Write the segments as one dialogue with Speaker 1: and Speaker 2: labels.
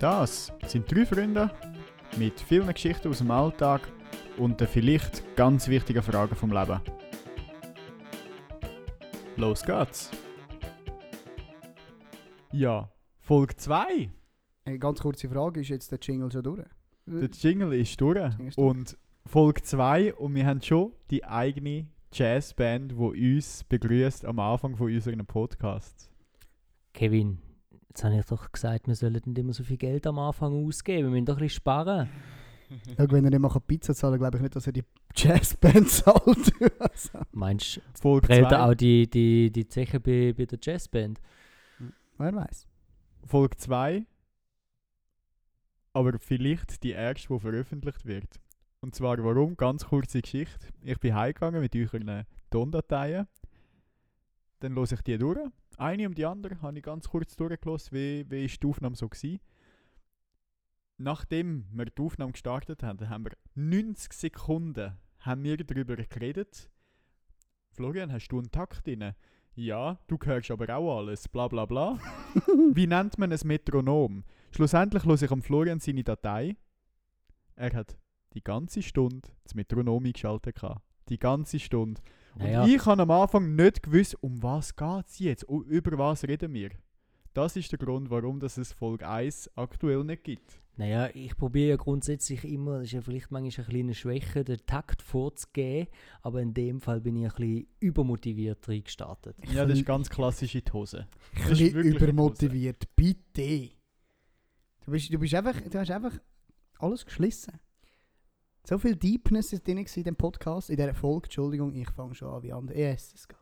Speaker 1: Das sind drei Freunde mit vielen Geschichten aus dem Alltag und den vielleicht ganz wichtigen Fragen vom Leben. Los geht's! Ja, Folge 2.
Speaker 2: Eine ganz kurze Frage, ist jetzt der Jingle schon durch?
Speaker 1: Der Jingle ist durch.
Speaker 2: Jingle ist durch.
Speaker 1: Und Folge 2 und wir haben schon die eigene Jazzband, die uns begrüßt am Anfang von unserem Podcast.
Speaker 3: Kevin, jetzt habe ich doch gesagt, wir sollen nicht immer so viel Geld am Anfang ausgeben. Wir müssen doch ein bisschen sparen.
Speaker 2: Ja, wenn er nicht mal Pizza zahlen glaube ich nicht, dass er die Jazzband zahlt. Also,
Speaker 3: Meinst du,
Speaker 1: Folge
Speaker 3: brät er
Speaker 1: 2.
Speaker 3: auch die, die, die Zeche bei, bei der Jazzband?
Speaker 2: Wer weiß.
Speaker 1: Folge 2. Aber vielleicht die erste, die veröffentlicht wird. Und zwar warum? Ganz kurze Geschichte. Ich bin heimgegangen mit euren Tondateien. Dann höre ich die durch. Eine um die andere habe ich ganz kurz durchgelassen, wie, wie ist die Aufnahme so war. Nachdem wir die Aufnahme gestartet haben, haben wir 90 Sekunden haben wir darüber geredet. Florian, hast du einen Takt drin? Ja, du hörst aber auch alles, bla bla bla. Wie nennt man ein Metronom? Schlussendlich höre ich am Florian seine Datei. Er hat die ganze Stunde das Metronom eingeschaltet. Die ganze Stunde. Und
Speaker 3: Naja.
Speaker 1: ich habe am Anfang nicht gewusst, um was geht es jetzt? U- Über was reden wir? Das ist der Grund, warum das es Folge 1 aktuell nicht gibt.
Speaker 3: Naja, ich probiere ja grundsätzlich immer, das ist ja vielleicht manchmal eine kleine Schwäche, den Takt vorzugeben, aber in dem Fall bin ich ein bisschen übermotiviert reingestartet.
Speaker 1: Ja, das ist ganz klassisch in die Hose.
Speaker 2: Ein bisschen übermotiviert. Bitte. Du bist, du bist einfach, du hast einfach alles geschlissen. So viel Deepness ist drin in dem Podcast, in dieser Folge. Entschuldigung, ich fange schon an wie andere. Yes, es geht.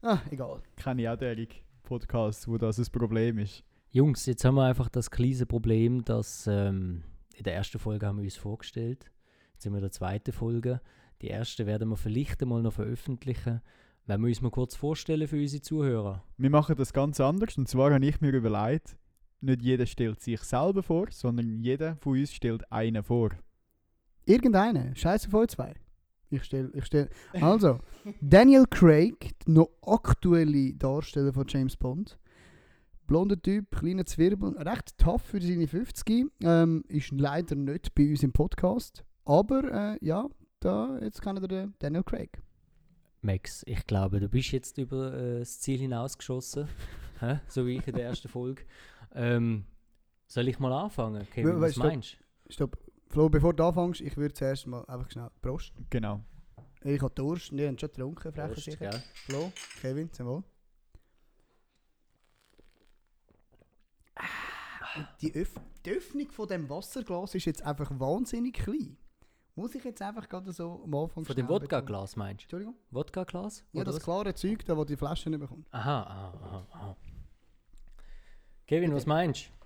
Speaker 2: Ah, egal.
Speaker 1: Kenne ich auch derige Podcasts, wo das ein Problem ist.
Speaker 3: Jungs, jetzt haben wir einfach das kleine Problem, dass ähm, in der ersten Folge haben wir uns vorgestellt. Jetzt sind wir in der zweiten Folge. Die erste werden wir vielleicht einmal noch veröffentlichen. Wenn wir uns mal kurz vorstellen für unsere Zuhörer.
Speaker 1: Wir machen das ganz anders. Und zwar habe ich mir überlegt, nicht jeder stellt sich selber vor, sondern jeder von uns stellt einen vor.
Speaker 2: Irgendeine. Scheiße voll zwei. Ich stelle, ich stelle. Also, Daniel Craig, der noch aktuelle Darsteller von James Bond. Blonder Typ, kleiner Zwirbel, recht tough für seine 50. Ähm, ist leider nicht bei uns im Podcast. Aber äh, ja, da, jetzt ihr den Daniel Craig.
Speaker 3: Max, ich glaube, du bist jetzt über äh, das Ziel hinausgeschossen. Hä? So wie ich in der ersten Folge. Ähm, soll ich mal anfangen? Kevin,
Speaker 2: We-
Speaker 3: was meinst du?
Speaker 2: Stopp. Flo, bevor du anfängst, ich würde zuerst mal einfach schnell Prost.
Speaker 1: Genau.
Speaker 2: Ich habe Durst, wir haben schon getrunken, frecher sicher.
Speaker 3: gell?
Speaker 2: Flo, Kevin, zum Wohl. Die, Öff die Öffnung von dem Wasserglas ist jetzt einfach wahnsinnig klein. Muss ich jetzt einfach gerade so am Anfang
Speaker 3: Von dem Wodka-Glas meinst
Speaker 2: betonen? Entschuldigung?
Speaker 3: du? Wodka-Glas?
Speaker 2: Ja,
Speaker 3: Oder
Speaker 2: das
Speaker 3: was?
Speaker 2: klare Zeug, da wo die Flasche nicht bekommt.
Speaker 3: Aha, aha, aha, aha. Kevin, was meinst du?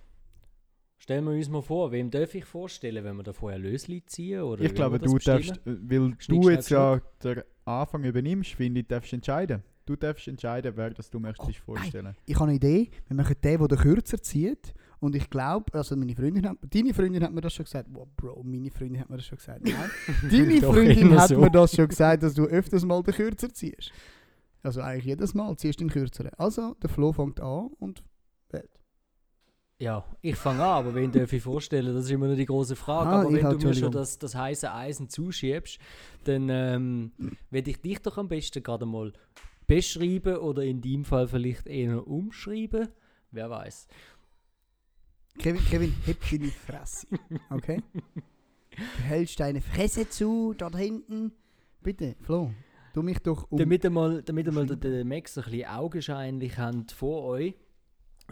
Speaker 3: Stellen wir uns mal vor, wem darf ich vorstellen, wenn wir da vorher Lösli ziehen? Oder
Speaker 1: Ich glaube, du
Speaker 3: das
Speaker 1: darfst,
Speaker 3: bestimmen?
Speaker 1: äh, weil
Speaker 3: Schnick,
Speaker 1: du jetzt ja den Anfang übernimmst, finde ich, darfst entscheiden. Du darfst entscheiden, wer das du möchtest
Speaker 2: Oh,
Speaker 1: vorstellen.
Speaker 2: Ich habe eine Idee, wir machen den, der den kürzer zieht. Und ich glaube, also meine Freundin hat, deine Freundin hat mir das schon gesagt. Wow, Bro, meine Freundin hat mir das schon gesagt. Nein, deine Freundin hat
Speaker 3: so.
Speaker 2: mir das schon gesagt, dass du öfters mal den kürzer ziehst. Also eigentlich jedes Mal ziehst du den kürzeren. Also, der Flo fängt an und wählt.
Speaker 3: Ja, ich fange an, aber wen darf ich vorstellen? Das ist immer noch die große Frage.
Speaker 2: Ah,
Speaker 3: aber wenn
Speaker 2: halt,
Speaker 3: du mir schon das, das heiße Eisen zuschiebst, dann ähm, werde ich dich doch am besten gerade mal beschreiben oder in deinem Fall vielleicht eher umschreiben. Wer weiß.
Speaker 2: Kevin, Kevin, heb deine Fresse. Okay? Du hältst deine Fresse zu, dort hinten. Bitte, Flo, du mich doch um.
Speaker 3: Damit ihr mal, damit ihr mal den, den Max ein bisschen augenscheinlich habt vor euch,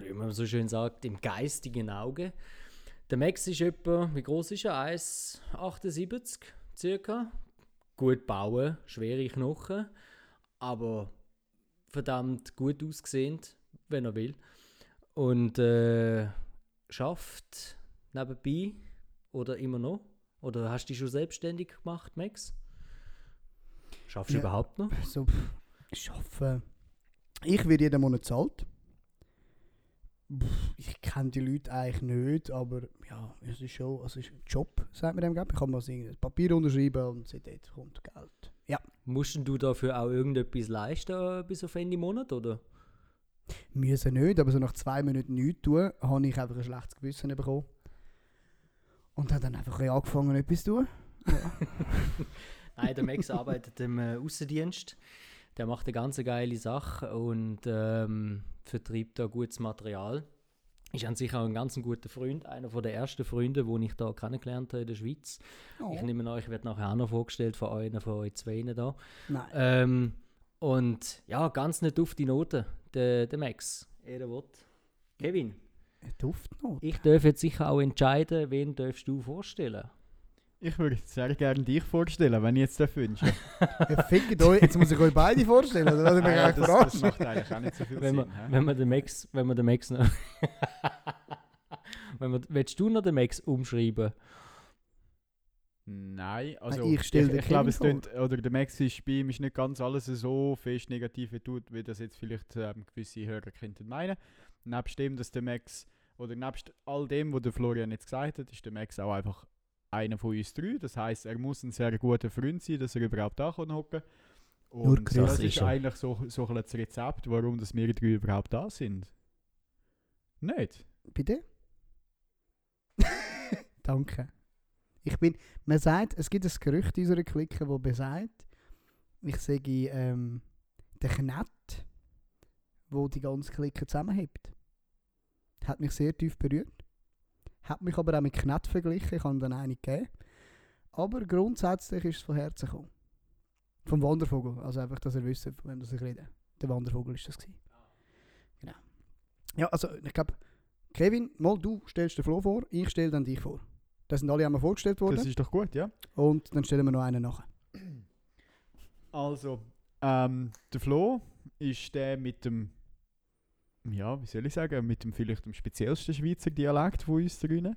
Speaker 3: wie man so schön sagt, im geistigen Auge. Der Max ist etwa, wie groß ist er? 1,78 circa. Gut bauen, schwere Knochen, aber verdammt gut aussehend, wenn er will. Und äh, schafft nebenbei oder immer noch? Oder hast du dich schon selbstständig gemacht, Max? Schaffst du
Speaker 2: Ja.
Speaker 3: überhaupt noch?
Speaker 2: so, pff, schaffen. Ich werde jeden Monat zahlt. Ich kenne die Leute eigentlich nicht, aber ja, es ist schon, also es ist ein Job, sagt man dem, glaub ich. Kann mal ein Papier unterschreiben und seitdem kommt Geld. Ja.
Speaker 3: Musst denn du dafür auch irgendetwas leisten äh, bis auf Ende Monat, oder?
Speaker 2: Müssen nicht, aber so nach zwei Minuten nichts tun, habe ich einfach ein schlechtes Gewissen bekommen. Und hat dann einfach ein angefangen, etwas zu tun.
Speaker 3: Nein, der Max arbeitet im äh, Außendienst. Der macht eine ganz geile Sache und ähm, vertreibt da gutes Material. Ist an sich auch ein ganz guter Freund, einer der ersten Freunde, den ich da kennengelernt habe in der Schweiz.
Speaker 2: Oh.
Speaker 3: Ich nehme an, ich werde nachher auch noch vorgestellt von einer von euch zwei da.
Speaker 2: Nein.
Speaker 3: Ähm, und ja, ganz nicht auf die Note, der, der Max. Er will. Kevin,
Speaker 2: Eine Duftnote.
Speaker 3: ich darf jetzt sicher auch entscheiden, wen darfst du vorstellen.
Speaker 1: Ich würde sehr gerne dich vorstellen, wenn ich jetzt das wünsche.
Speaker 2: Ja, fickt euch. Jetzt muss ich euch beide vorstellen, oder? Lass mich
Speaker 1: ja, das, das macht eigentlich auch nicht so viel
Speaker 3: Wenn
Speaker 1: Sinn.
Speaker 3: wir,
Speaker 1: hä?
Speaker 3: wenn wir den Max, wenn wir den Max noch. wenn wir, willst du noch den Max umschreiben?
Speaker 1: Nein, also
Speaker 2: ich stell den
Speaker 1: ich, glaube, es tönt, oder der Max ist bei ihm ist nicht ganz alles so fest negativ wie tut, wie das jetzt vielleicht ähm, gewisse Hörer könnten meinen. Nebst dem, dass der Max, oder nebst all dem, was der Florian jetzt gesagt hat, ist der Max auch einfach einer von uns drei. Das heißt, er muss ein sehr guter Freund sein, dass er überhaupt da kann hocken.
Speaker 2: Nur
Speaker 1: Und
Speaker 2: Chris
Speaker 1: das
Speaker 3: ist
Speaker 1: eigentlich so, so ein das Rezept, warum dass wir drei überhaupt da sind. Nicht?
Speaker 2: Bitte? Danke. Ich bin, man sagt, es gibt ein Gerücht in unserer Clique, das besagt, ich sage, ähm, der Knett, wo die ganze Clique zusammenhebt, hat mich sehr tief berührt. Hat mich aber auch mit Knett verglichen, ich habe dann eine gegeben. Aber grundsätzlich ist es von Herzen gekommen. Vom Wandervogel, also einfach, dass ihr wisst, von wem ich rede. Der Wandervogel ist das gewesen. Genau. Ja, also ich glaube, Kevin, mal du stellst den Flo vor, ich stelle dann dich vor. Das sind alle einmal vorgestellt worden
Speaker 1: Das ist doch gut, ja?
Speaker 2: und dann stellen wir noch einen nach.
Speaker 1: Also, ähm, der Flo ist der mit dem, ja, wie soll ich sagen, mit dem vielleicht dem speziellsten Schweizer Dialekt von uns drinnen.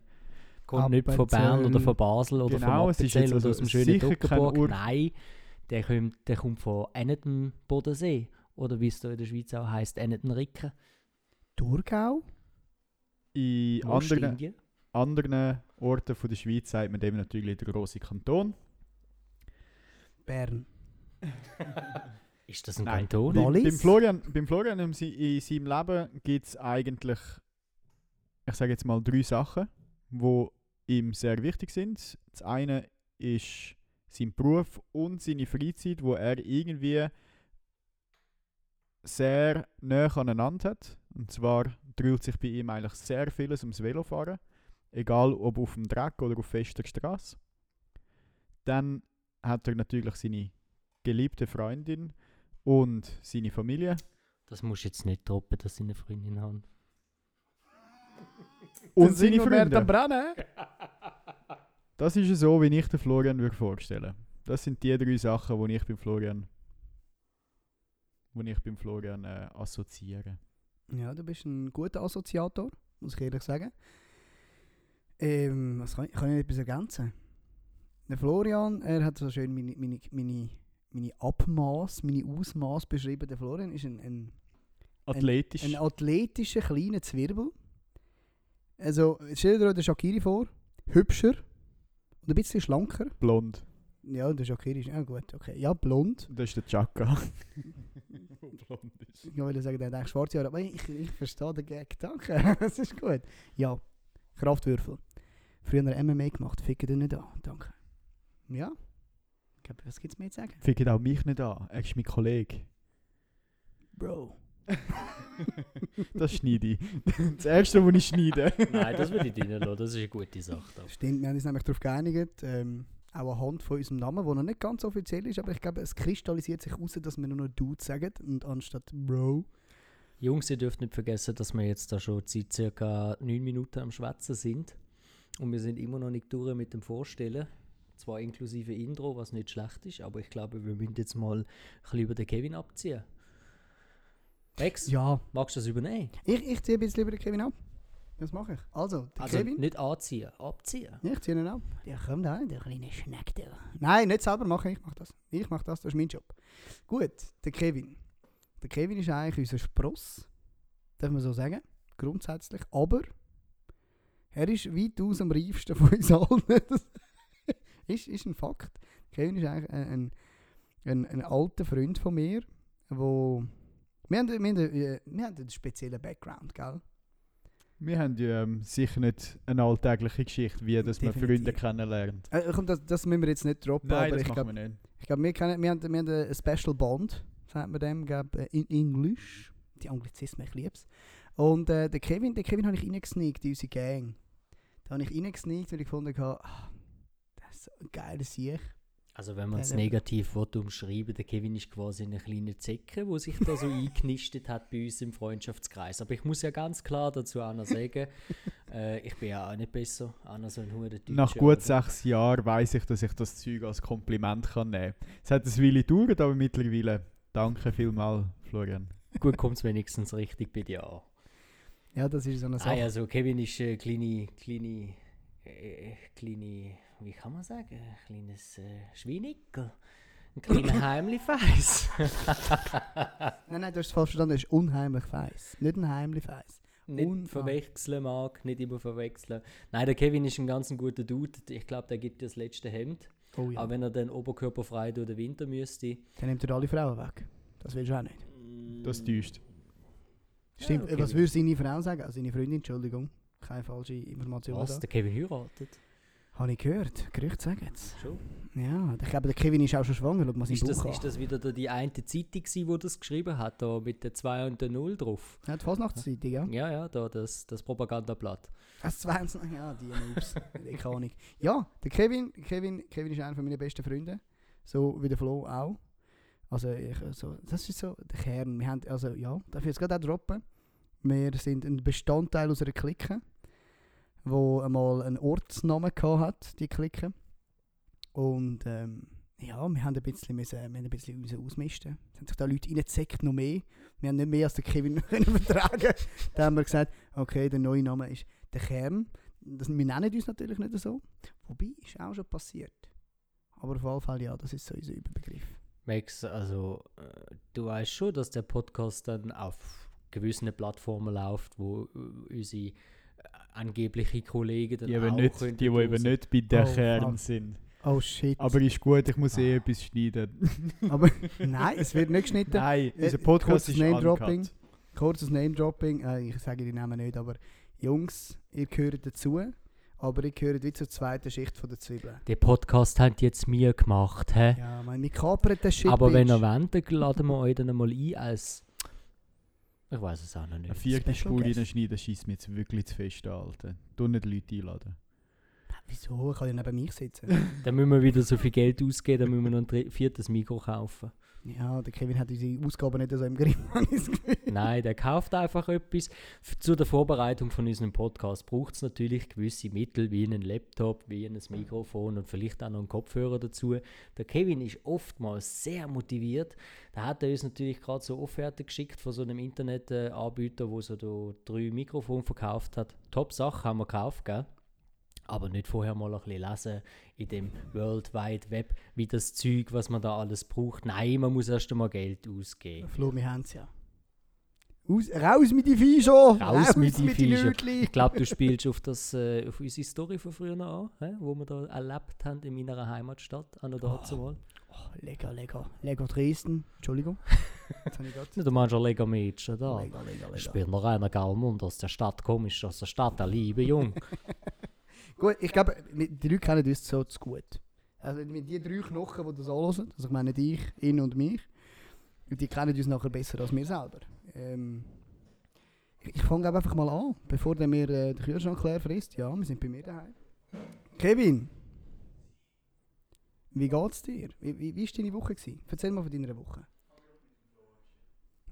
Speaker 3: Kommt nicht von. Bern oder von Basel oder
Speaker 1: Genau,
Speaker 3: von
Speaker 1: es ist
Speaker 3: Appenzell
Speaker 1: jetzt
Speaker 3: oder
Speaker 1: also
Speaker 3: aus dem schönen
Speaker 1: kein
Speaker 3: Toggenburg.
Speaker 1: Ur-
Speaker 3: Nein, der kommt, der kommt von Enneten Bodensee. Oder wie es da in der Schweiz auch heisst, Enneten Ricken.
Speaker 2: Thurgau?
Speaker 1: In anderen Orten von der Schweiz sagt man dem natürlich der große Kanton.
Speaker 2: Bern.
Speaker 3: Ist das ein
Speaker 1: Nein.
Speaker 3: Kanton?
Speaker 2: Wallis?
Speaker 1: beim Florian, beim Florian in seinem Leben gibt es eigentlich, ich sage jetzt mal, drei Sachen, die ihm sehr wichtig sind. Das eine ist sein Beruf und seine Freizeit, wo er irgendwie sehr nah aneinander hat. Und zwar dreht sich bei ihm eigentlich sehr vieles ums Velofahren. Egal ob auf dem Dreck oder auf fester Straße. Dann hat er natürlich seine geliebte Freundin und seine Familie.
Speaker 3: Das musst du jetzt nicht droppen, dass sie eine Freundin haben.
Speaker 1: Und seine Freunde.
Speaker 2: Brennen?
Speaker 1: Das ist so, wie ich den Florian würde vorstellen. Das sind die drei Sachen, die ich beim Florian, wo ich beim Florian äh, assoziiere.
Speaker 2: Ja, du bist ein guter Assoziator, muss ich ehrlich sagen. Ähm, was kann ich, kann ich etwas ergänzen? Der Florian, er hat so schön meine, meine, meine, meine Abmaß, meine Ausmaß beschrieben. Der Florian ist ein, ein,
Speaker 1: Athletisch.
Speaker 2: ein athletischer kleiner Zwirbel. Also, stell dir den Shakiri vor, hübscher und ein bisschen schlanker.
Speaker 1: blond.
Speaker 2: Ja, der Shakiri ist, ja gut, okay. Ja, blond.
Speaker 1: Das ist der Chaka. Blond ist.
Speaker 2: Ich wollte sagen, der hat eigentlich schwarze Haare, aber ich, ich verstehe den Gag, danke, das ist gut. Ja, Kraftwürfel. Früher MMA gemacht, ficken den nicht an, danke. Ja, glaube, was gibt es mehr zu sagen?
Speaker 1: Fickt auch mich nicht an. Er ist mein Kollege.
Speaker 2: Bro.
Speaker 1: Das schneide ich. Das erste, was ich schneide.
Speaker 3: Nein, das würde ich drin lassen. Das ist eine gute Sache. Da.
Speaker 2: Stimmt, wir haben uns nämlich darauf geeinigt, ähm, auch anhand von unserem Namen, der noch nicht ganz offiziell ist, aber ich glaube, es kristallisiert sich heraus, dass wir nur noch Dude sagen und anstatt Bro.
Speaker 3: Jungs, ihr dürft nicht vergessen, dass wir jetzt da schon seit circa 9 Minuten am Schwätzen sind. Und wir sind immer noch nicht durch mit dem Vorstellen. Zwar inklusive Intro, was nicht schlecht ist, aber ich glaube, wir müssen jetzt mal ein bisschen über den Kevin abziehen. Rex,
Speaker 2: Ja,
Speaker 3: magst du das übernehmen?
Speaker 2: ich, ich ziehe ein bisschen über den Kevin ab. Was mache ich? Also, der
Speaker 3: Also
Speaker 2: Kevin.
Speaker 3: nicht anziehen, abziehen.
Speaker 2: Ja, ich ziehe ihn ab. Ja, komm da, der kleine Schneck da. Nein, nicht selber machen, ich mache das. Ich mache das, das ist mein Job. Gut, der Kevin. Der Kevin ist eigentlich unser Spross, darf man so sagen, grundsätzlich. Aber er ist weitaus am reifsten von uns allen. Ist, ist ein Fakt. Kevin ist eigentlich ein, ein, ein, alter Freund von mir, wo... Wir haben, wir, haben, äh, wir haben einen speziellen Background, gell?
Speaker 1: Wir haben ja ähm, sicher nicht eine alltägliche Geschichte, wie dass man. Freunde kennenlernt.
Speaker 2: Äh, komm, das, das müssen wir jetzt nicht droppen,
Speaker 1: Nein,
Speaker 2: aber
Speaker 1: das
Speaker 2: ich
Speaker 1: machen
Speaker 2: glaube,
Speaker 1: wir nicht.
Speaker 2: ich glaub, wir, kennen- wir, haben, wir haben einen Special Bond, sagt man dem, glaub, äh, in Englisch. Die Anglizismen, ich lieb's. Und äh, den Kevin, den Kevin habe ich reingesneakt in unsere Gang. Da habe ich reingesneakt, weil ich gefunden habe, ah, geiler Sieg.
Speaker 3: Also wenn man es
Speaker 2: Ja,
Speaker 3: negativ will, umschreiben, der Kevin ist quasi eine kleine Zecke, wo sich da so eingenistet hat bei uns im Freundschaftskreis. Aber ich muss ja ganz klar dazu auch noch sagen, äh, ich bin ja auch nicht besser, noch so ein
Speaker 1: Nach gut sechs Jahren weiß ich, dass ich das Zeug als Kompliment kann nehmen kann. Es hat ein Weile gedauert, aber mittlerweile danke vielmals, Florian.
Speaker 3: Gut kommt es wenigstens richtig bei dir an.
Speaker 2: Ja, das ist so eine Sache.
Speaker 3: Ah, also Kevin ist äh, kleine, kleine, äh, kleine, wie kann man sagen, ein kleines äh, Schweinickel. Ein kleiner Heimli-Feiss.
Speaker 2: Nein, nein, du hast es falsch verstanden, das ist unheimlich feiss. Nicht ein heimlich feiss.
Speaker 3: nicht
Speaker 2: Un-
Speaker 3: verwechseln mag, nicht immer verwechseln. Nein, der Kevin ist ein ganz guter Dude. Ich glaube, der gibt dir das letzte Hemd.
Speaker 2: Oh ja.
Speaker 3: Auch wenn er dann oberkörperfrei durch den Winter müsste.
Speaker 2: Dann nimmt er alle Frauen weg. Das willst du auch nicht.
Speaker 1: Das täuscht.
Speaker 2: Stimmt,
Speaker 3: okay.
Speaker 2: äh, was würde seine Frau sagen? Also seine Freundin, Entschuldigung. Keine falsche Information
Speaker 3: Was?
Speaker 2: da.
Speaker 3: Der Kevin heiratet?
Speaker 2: Habe ich gehört. Gerüchte sagen es.
Speaker 3: Schon.
Speaker 2: Ja, ich glaube, der Kevin ist auch schon schwanger. Schau mal
Speaker 3: Ist das,
Speaker 2: Bauch
Speaker 3: ist das wieder da die eine Zeitung, die das geschrieben hat, da mit der 2 und der 0 drauf?
Speaker 2: Ja, die Fasnachtszeitung, ja.
Speaker 3: Ja, ja, da das, das Propagandablatt.
Speaker 2: Das 20, ja, die Noobs. keine Ahnung. Ja, der Kevin, Kevin, Kevin ist einer meiner besten Freunde. So wie der Flo auch. Also, ich, also das ist so der Kern. Wir haben, also ja, darf ich jetzt gerade auch droppen. Wir sind ein Bestandteil unserer Clique, wo einmal einen Ortsnamen hat, die Clique. Und ähm, ja, wir haben ein bisschen, müssen, wir haben ein bisschen müssen ausmisten. Es haben sich da Leute reingezeckt, noch mehr. Wir haben nicht mehr als den Kevin können vertragen. da haben wir gesagt, okay, der neue Name ist der Kern. Das, wir nennen uns natürlich nicht so. Wobei, ist auch schon passiert. Aber auf jeden Fall, ja, das ist so unser Überbegriff.
Speaker 3: Max, also äh, du weißt schon, dass der Podcast dann auf gewissen Plattformen läuft, wo äh, unsere äh, angeblichen Kollegen dann
Speaker 1: Die,
Speaker 3: auch
Speaker 1: nicht, die, die eben nicht bei der
Speaker 2: Oh,
Speaker 1: Kern sind.
Speaker 2: Oh shit.
Speaker 1: Aber ist gut, ich muss eh
Speaker 2: Ah.
Speaker 1: etwas schneiden.
Speaker 2: Aber nein, es wird nicht geschnitten.
Speaker 1: Nein,
Speaker 2: Äh,
Speaker 1: unser Podcast
Speaker 2: kurzes
Speaker 1: ist
Speaker 2: Name-Dropping.
Speaker 1: uncut.
Speaker 2: Kurzes Name-Dropping. Äh, ich sage die Namen nicht, aber Jungs, ihr gehört dazu. Aber ihr gehört wie zur zweiten Schicht von der Zwiebeln.
Speaker 3: Den Podcast habt jetzt mir gemacht, hä?
Speaker 2: Ja, man, wir kapern den Shit,
Speaker 3: Aber wenn ihr wollt, laden wir euch dann mal ein als. Ich weiß es auch noch
Speaker 1: Eine
Speaker 3: nicht.
Speaker 1: vierte
Speaker 2: Special
Speaker 1: Spur reinschneiden, schießt mir jetzt wirklich zu fest an, Alter. Du nicht Leute einladen.
Speaker 2: Wieso? Ich kann ja neben mich sitzen.
Speaker 3: Dann müssen wir wieder so viel Geld ausgeben, dann müssen wir noch ein viertes Mikro kaufen.
Speaker 2: Ja, der Kevin hat unsere Ausgaben nicht so im Griff.
Speaker 3: Nein, der kauft einfach etwas. Zu der Vorbereitung von unserem Podcast braucht es natürlich gewisse Mittel, wie einen Laptop, wie ein Mikrofon und vielleicht auch noch einen Kopfhörer dazu. Der Kevin ist oftmals sehr motiviert. Da hat er uns natürlich gerade so Offerten geschickt von so einem Internetanbieter, wo so drei Mikrofone verkauft hat. Top Sache haben wir gekauft, gell? Aber nicht vorher mal ein bisschen lesen in dem World Wide Web, wie das Zeug, was man da alles braucht. Nein, man muss erst einmal Geld ausgeben.
Speaker 2: Flo, wir haben es ja. Aus, raus mit die Viecher!
Speaker 3: Raus mit die
Speaker 2: die
Speaker 3: Viecher. Ich glaube, du spielst auf, das, äh, auf unsere Story von früher noch an, hä? wo wir da erlebt haben in meiner Heimatstadt, an der
Speaker 2: Oh. Oh, lecker, lecker. Lego Dresden. Entschuldigung. Ich
Speaker 3: Du meinst ein Lega Mädchen da.
Speaker 2: Lecker, lecker,
Speaker 3: Ich
Speaker 2: lecker.
Speaker 3: bin noch einer Galmund aus der Stadt, komisch aus der Stadt, der liebe Jung.
Speaker 2: Gut, ich glaube, die Leute kennen uns so zu gut. Also mit die drei Knochen, die das anhören, also ich meine dich, ihn und mich, die kennen uns nachher besser als wir selber. Ähm, ich fange einfach mal an, bevor der mir äh, den Kühlschrank leer frisst. Ja, wir sind bei mir daheim. Kevin, wie geht's dir? Wie, wie, wie war deine Woche? Gewesen? Erzähl mal von deiner Woche.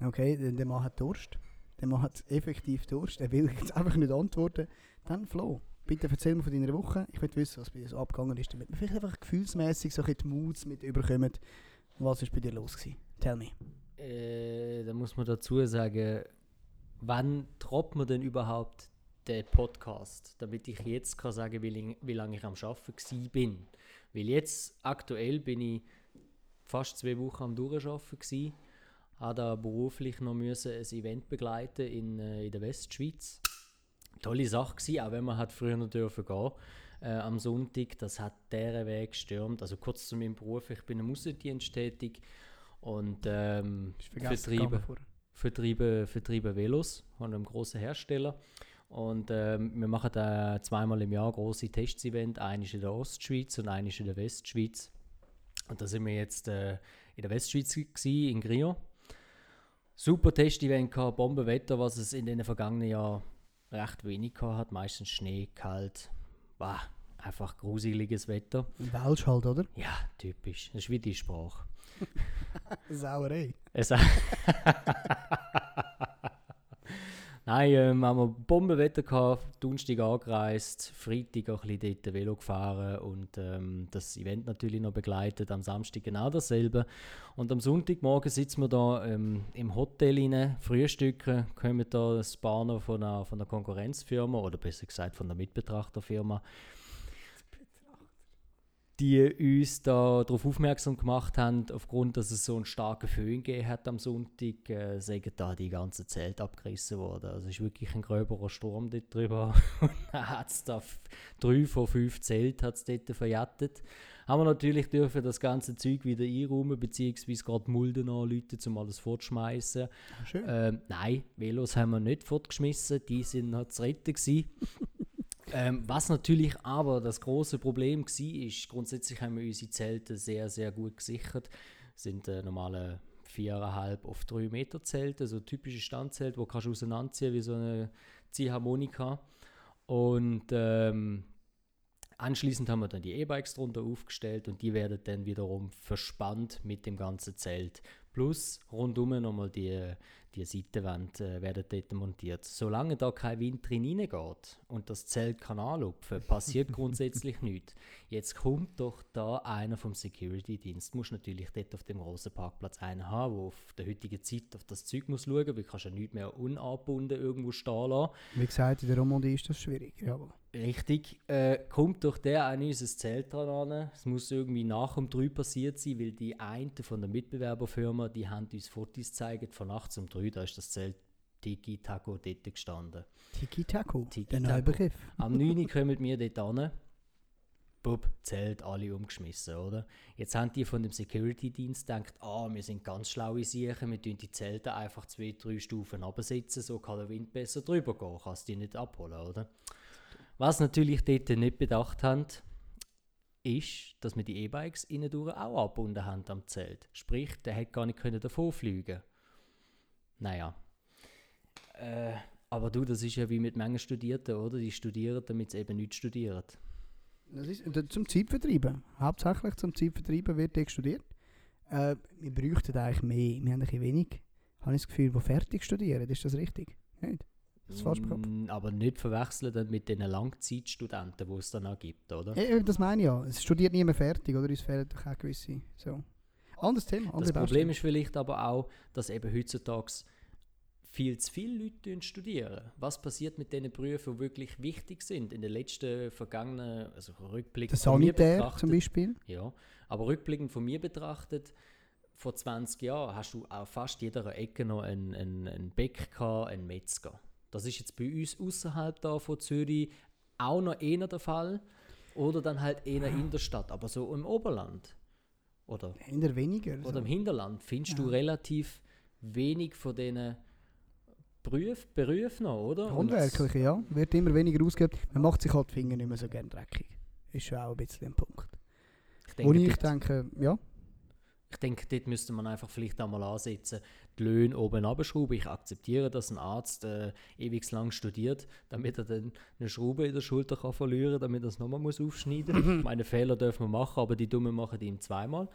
Speaker 2: Okay, der, der Mann hat Durst. Der Mann hat effektiv Durst. Er will jetzt einfach nicht antworten. Dann Flo. Bitte erzähl mir von deiner Woche. Ich will wissen, was bei dir so abgegangen ist, damit wir vielleicht einfach gefühlsmäßig so ein die Moods mit überkommen. Was ist bei dir los gewesen? Tell me.
Speaker 3: äh, da muss man dazu sagen, wann droppt man denn überhaupt den Podcast, damit ich jetzt kann sagen, lang- wie lange ich am Arbeiten bin. Weil jetzt aktuell bin ich fast zwei Wochen am Durcharbeiten gsi, habe da beruflich noch müssen ein Event begleiten in, äh, in der Westschweiz. Tolle Sache gsi, auch wenn man hat früher noch dürfen gehen äh, am Sonntag. Das hat deren Weg gestürmt. Also kurz zu meinem Beruf, ich bin im Außendienst tätig und ähm,
Speaker 2: vorher.
Speaker 3: vertrieben, vertrieben Velos von einem großen Hersteller. Und ähm, wir machen da zweimal im Jahr große Testevent. Eines in der Ostschweiz und eines in der Westschweiz. Und da sind wir jetzt äh, in der Westschweiz gewesen, in Grio. Super Testevent gehabt, Bombenwetter, was es in den vergangenen Jahren recht wenig gehabt hat. Meistens Schnee, kalt, wow, einfach gruseliges Wetter.
Speaker 2: Welsch halt, oder?
Speaker 3: Ja, typisch. Das ist wie die Sprache.
Speaker 2: Sauerei.
Speaker 3: Es Nein, ähm, haben wir Bombenwetter gehabt, Donnerstag angereist, Freitag auch ein bisschen dort Velo gefahren und ähm, das Event natürlich noch begleitet. Am Samstag genau dasselbe. Und am Sonntagmorgen sitzen wir da ähm, im Hotel rein, frühstücken, kommen da das Banner von einer, von einer Konkurrenzfirma oder besser gesagt von der Mitbetrachterfirma die uns da darauf aufmerksam gemacht haben, aufgrund, dass es so einen starken Föhn gegeben hat am Sonntag, äh, sagen da die ganze Zelt abgerissen worden. Also es ist wirklich ein gröberer Sturm dort drüber. Und dann hat es da drei von fünf Zelt hat's dort verjettet. Haben wir natürlich dürfen das ganze Zeug wieder einräumen, beziehungsweise gerade Mulden anrufen, um alles fortschmeißen.
Speaker 2: Schön.
Speaker 3: Ähm, nein, Velos haben wir nicht fortgeschmissen, die sind noch zu retten gewesen. Ähm, was natürlich aber das große Problem war, ist, grundsätzlich haben wir unsere Zelte sehr, sehr gut gesichert. Das sind äh, normale 4,5 auf 3 Meter Zelte, so typische Standzelte, wo kannst du auseinanderziehen wie so eine Ziehharmonika. Und ähm, anschließend haben wir dann die E-Bikes drunter aufgestellt und die werden dann wiederum verspannt mit dem ganzen Zelt. Plus rundum nochmal die, die Seitenwand äh, werden dort montiert. Solange da kein Wind drin reingeht und das Zelt kann anlupfen, passiert grundsätzlich nichts. Jetzt kommt doch da einer vom Security-Dienst. Du musst natürlich dort auf dem großen Parkplatz einen haben, der auf der heutigen Zeit auf das Zeug muss schauen, weil du kannst ja nicht mehr unangebunden irgendwo stehen lassen.
Speaker 2: Wie gesagt, in der Romandie ist das schwierig. Jawohl.
Speaker 3: Richtig, äh, kommt doch der an unser Zelt dran an. Es muss irgendwie nach um 3 passiert sein, weil die einen von der Mitbewerberfirma, die haben uns Fotos gezeigt von nachts um 3, da ist das Zelt Tiki-Taco dort gestanden.
Speaker 2: Tiki-Taco, der
Speaker 3: Tiki-Taco.
Speaker 2: neue Begriff.
Speaker 3: Am 9 Uhr kommen wir dort an. Bub, Zelt, alle umgeschmissen, oder? Jetzt haben die von dem Security-Dienst gedacht, ah, wir sind ganz schlaue Siechen, wir tun die Zelte einfach zwei, drei Stufen absetzen, so kann der Wind besser drüber gehen, kannst die nicht abholen, oder? Was natürlich dort nicht bedacht haben, ist, dass wir die E-Bikes innen auch angebunden haben am Zelt. Sprich, der hätte gar nicht können davon fliegen. Naja. Äh, aber du, das ist ja wie mit Mengen Studierten, oder? Die studieren, damit sie eben nicht studieren.
Speaker 2: Das ist äh, zum Zeitvertreiben. Hauptsächlich zum Zeitvertreiben wird dort studiert. Äh, wir bräuchten eigentlich mehr. Wir haben ein bisschen wenig, habe ich das Gefühl, die fertig studieren. Ist das richtig? Nicht? Das?
Speaker 3: Mm, Aber nicht verwechseln dann mit den Langzeitstudenten, die es dann auch gibt, oder?
Speaker 2: Ja, das meine ich ja. Es studiert niemand fertig, oder? Uns fehlen doch auch gewisse. So. Anderes Thema.
Speaker 3: Das
Speaker 2: Andere
Speaker 3: Problem
Speaker 2: Baustelle.
Speaker 3: ist vielleicht aber auch, dass eben heutzutage viel zu viele Leute studieren. Was passiert mit den Berufen, die wirklich wichtig sind? In den letzten vergangenen, also Rückblick
Speaker 2: Der
Speaker 3: von mir
Speaker 2: Sanitär
Speaker 3: betrachtet-
Speaker 2: zum Beispiel.
Speaker 3: Ja, aber rückblickend von mir betrachtet, vor 20 Jahren hast du auf fast jeder Ecke noch einen, einen, einen Bäck gehabt, einen Metzger. Das ist jetzt bei uns außerhalb da von Zürich auch noch eher der Fall. Oder dann halt eher in der Stadt, aber so im Oberland. Oder,
Speaker 2: Eher weniger.
Speaker 3: oder
Speaker 2: So.
Speaker 3: im Hinterland findest du
Speaker 2: Ja.
Speaker 3: relativ wenig von diesen Beruf, Berufen noch, oder?
Speaker 2: Handwerkliche, ja. Wird immer weniger ausgeübt. Man macht sich halt die Finger nicht mehr so gerne dreckig. Ist schon auch ein bisschen ein Punkt.
Speaker 3: Ich
Speaker 2: Wo
Speaker 3: denke,
Speaker 2: ich
Speaker 3: dort-
Speaker 2: denke, ja,
Speaker 3: Ich denke, dort müsste man einfach vielleicht einmal ansetzen, die Löhne oben abschrauben. Ich akzeptiere, dass ein Arzt äh, ewig lang studiert, damit er dann eine Schraube in der Schulter kann verlieren kann, damit er es nochmal muss aufschneiden muss. Meine Fehler dürfen wir machen, aber die Dummen machen die ihm zweimal.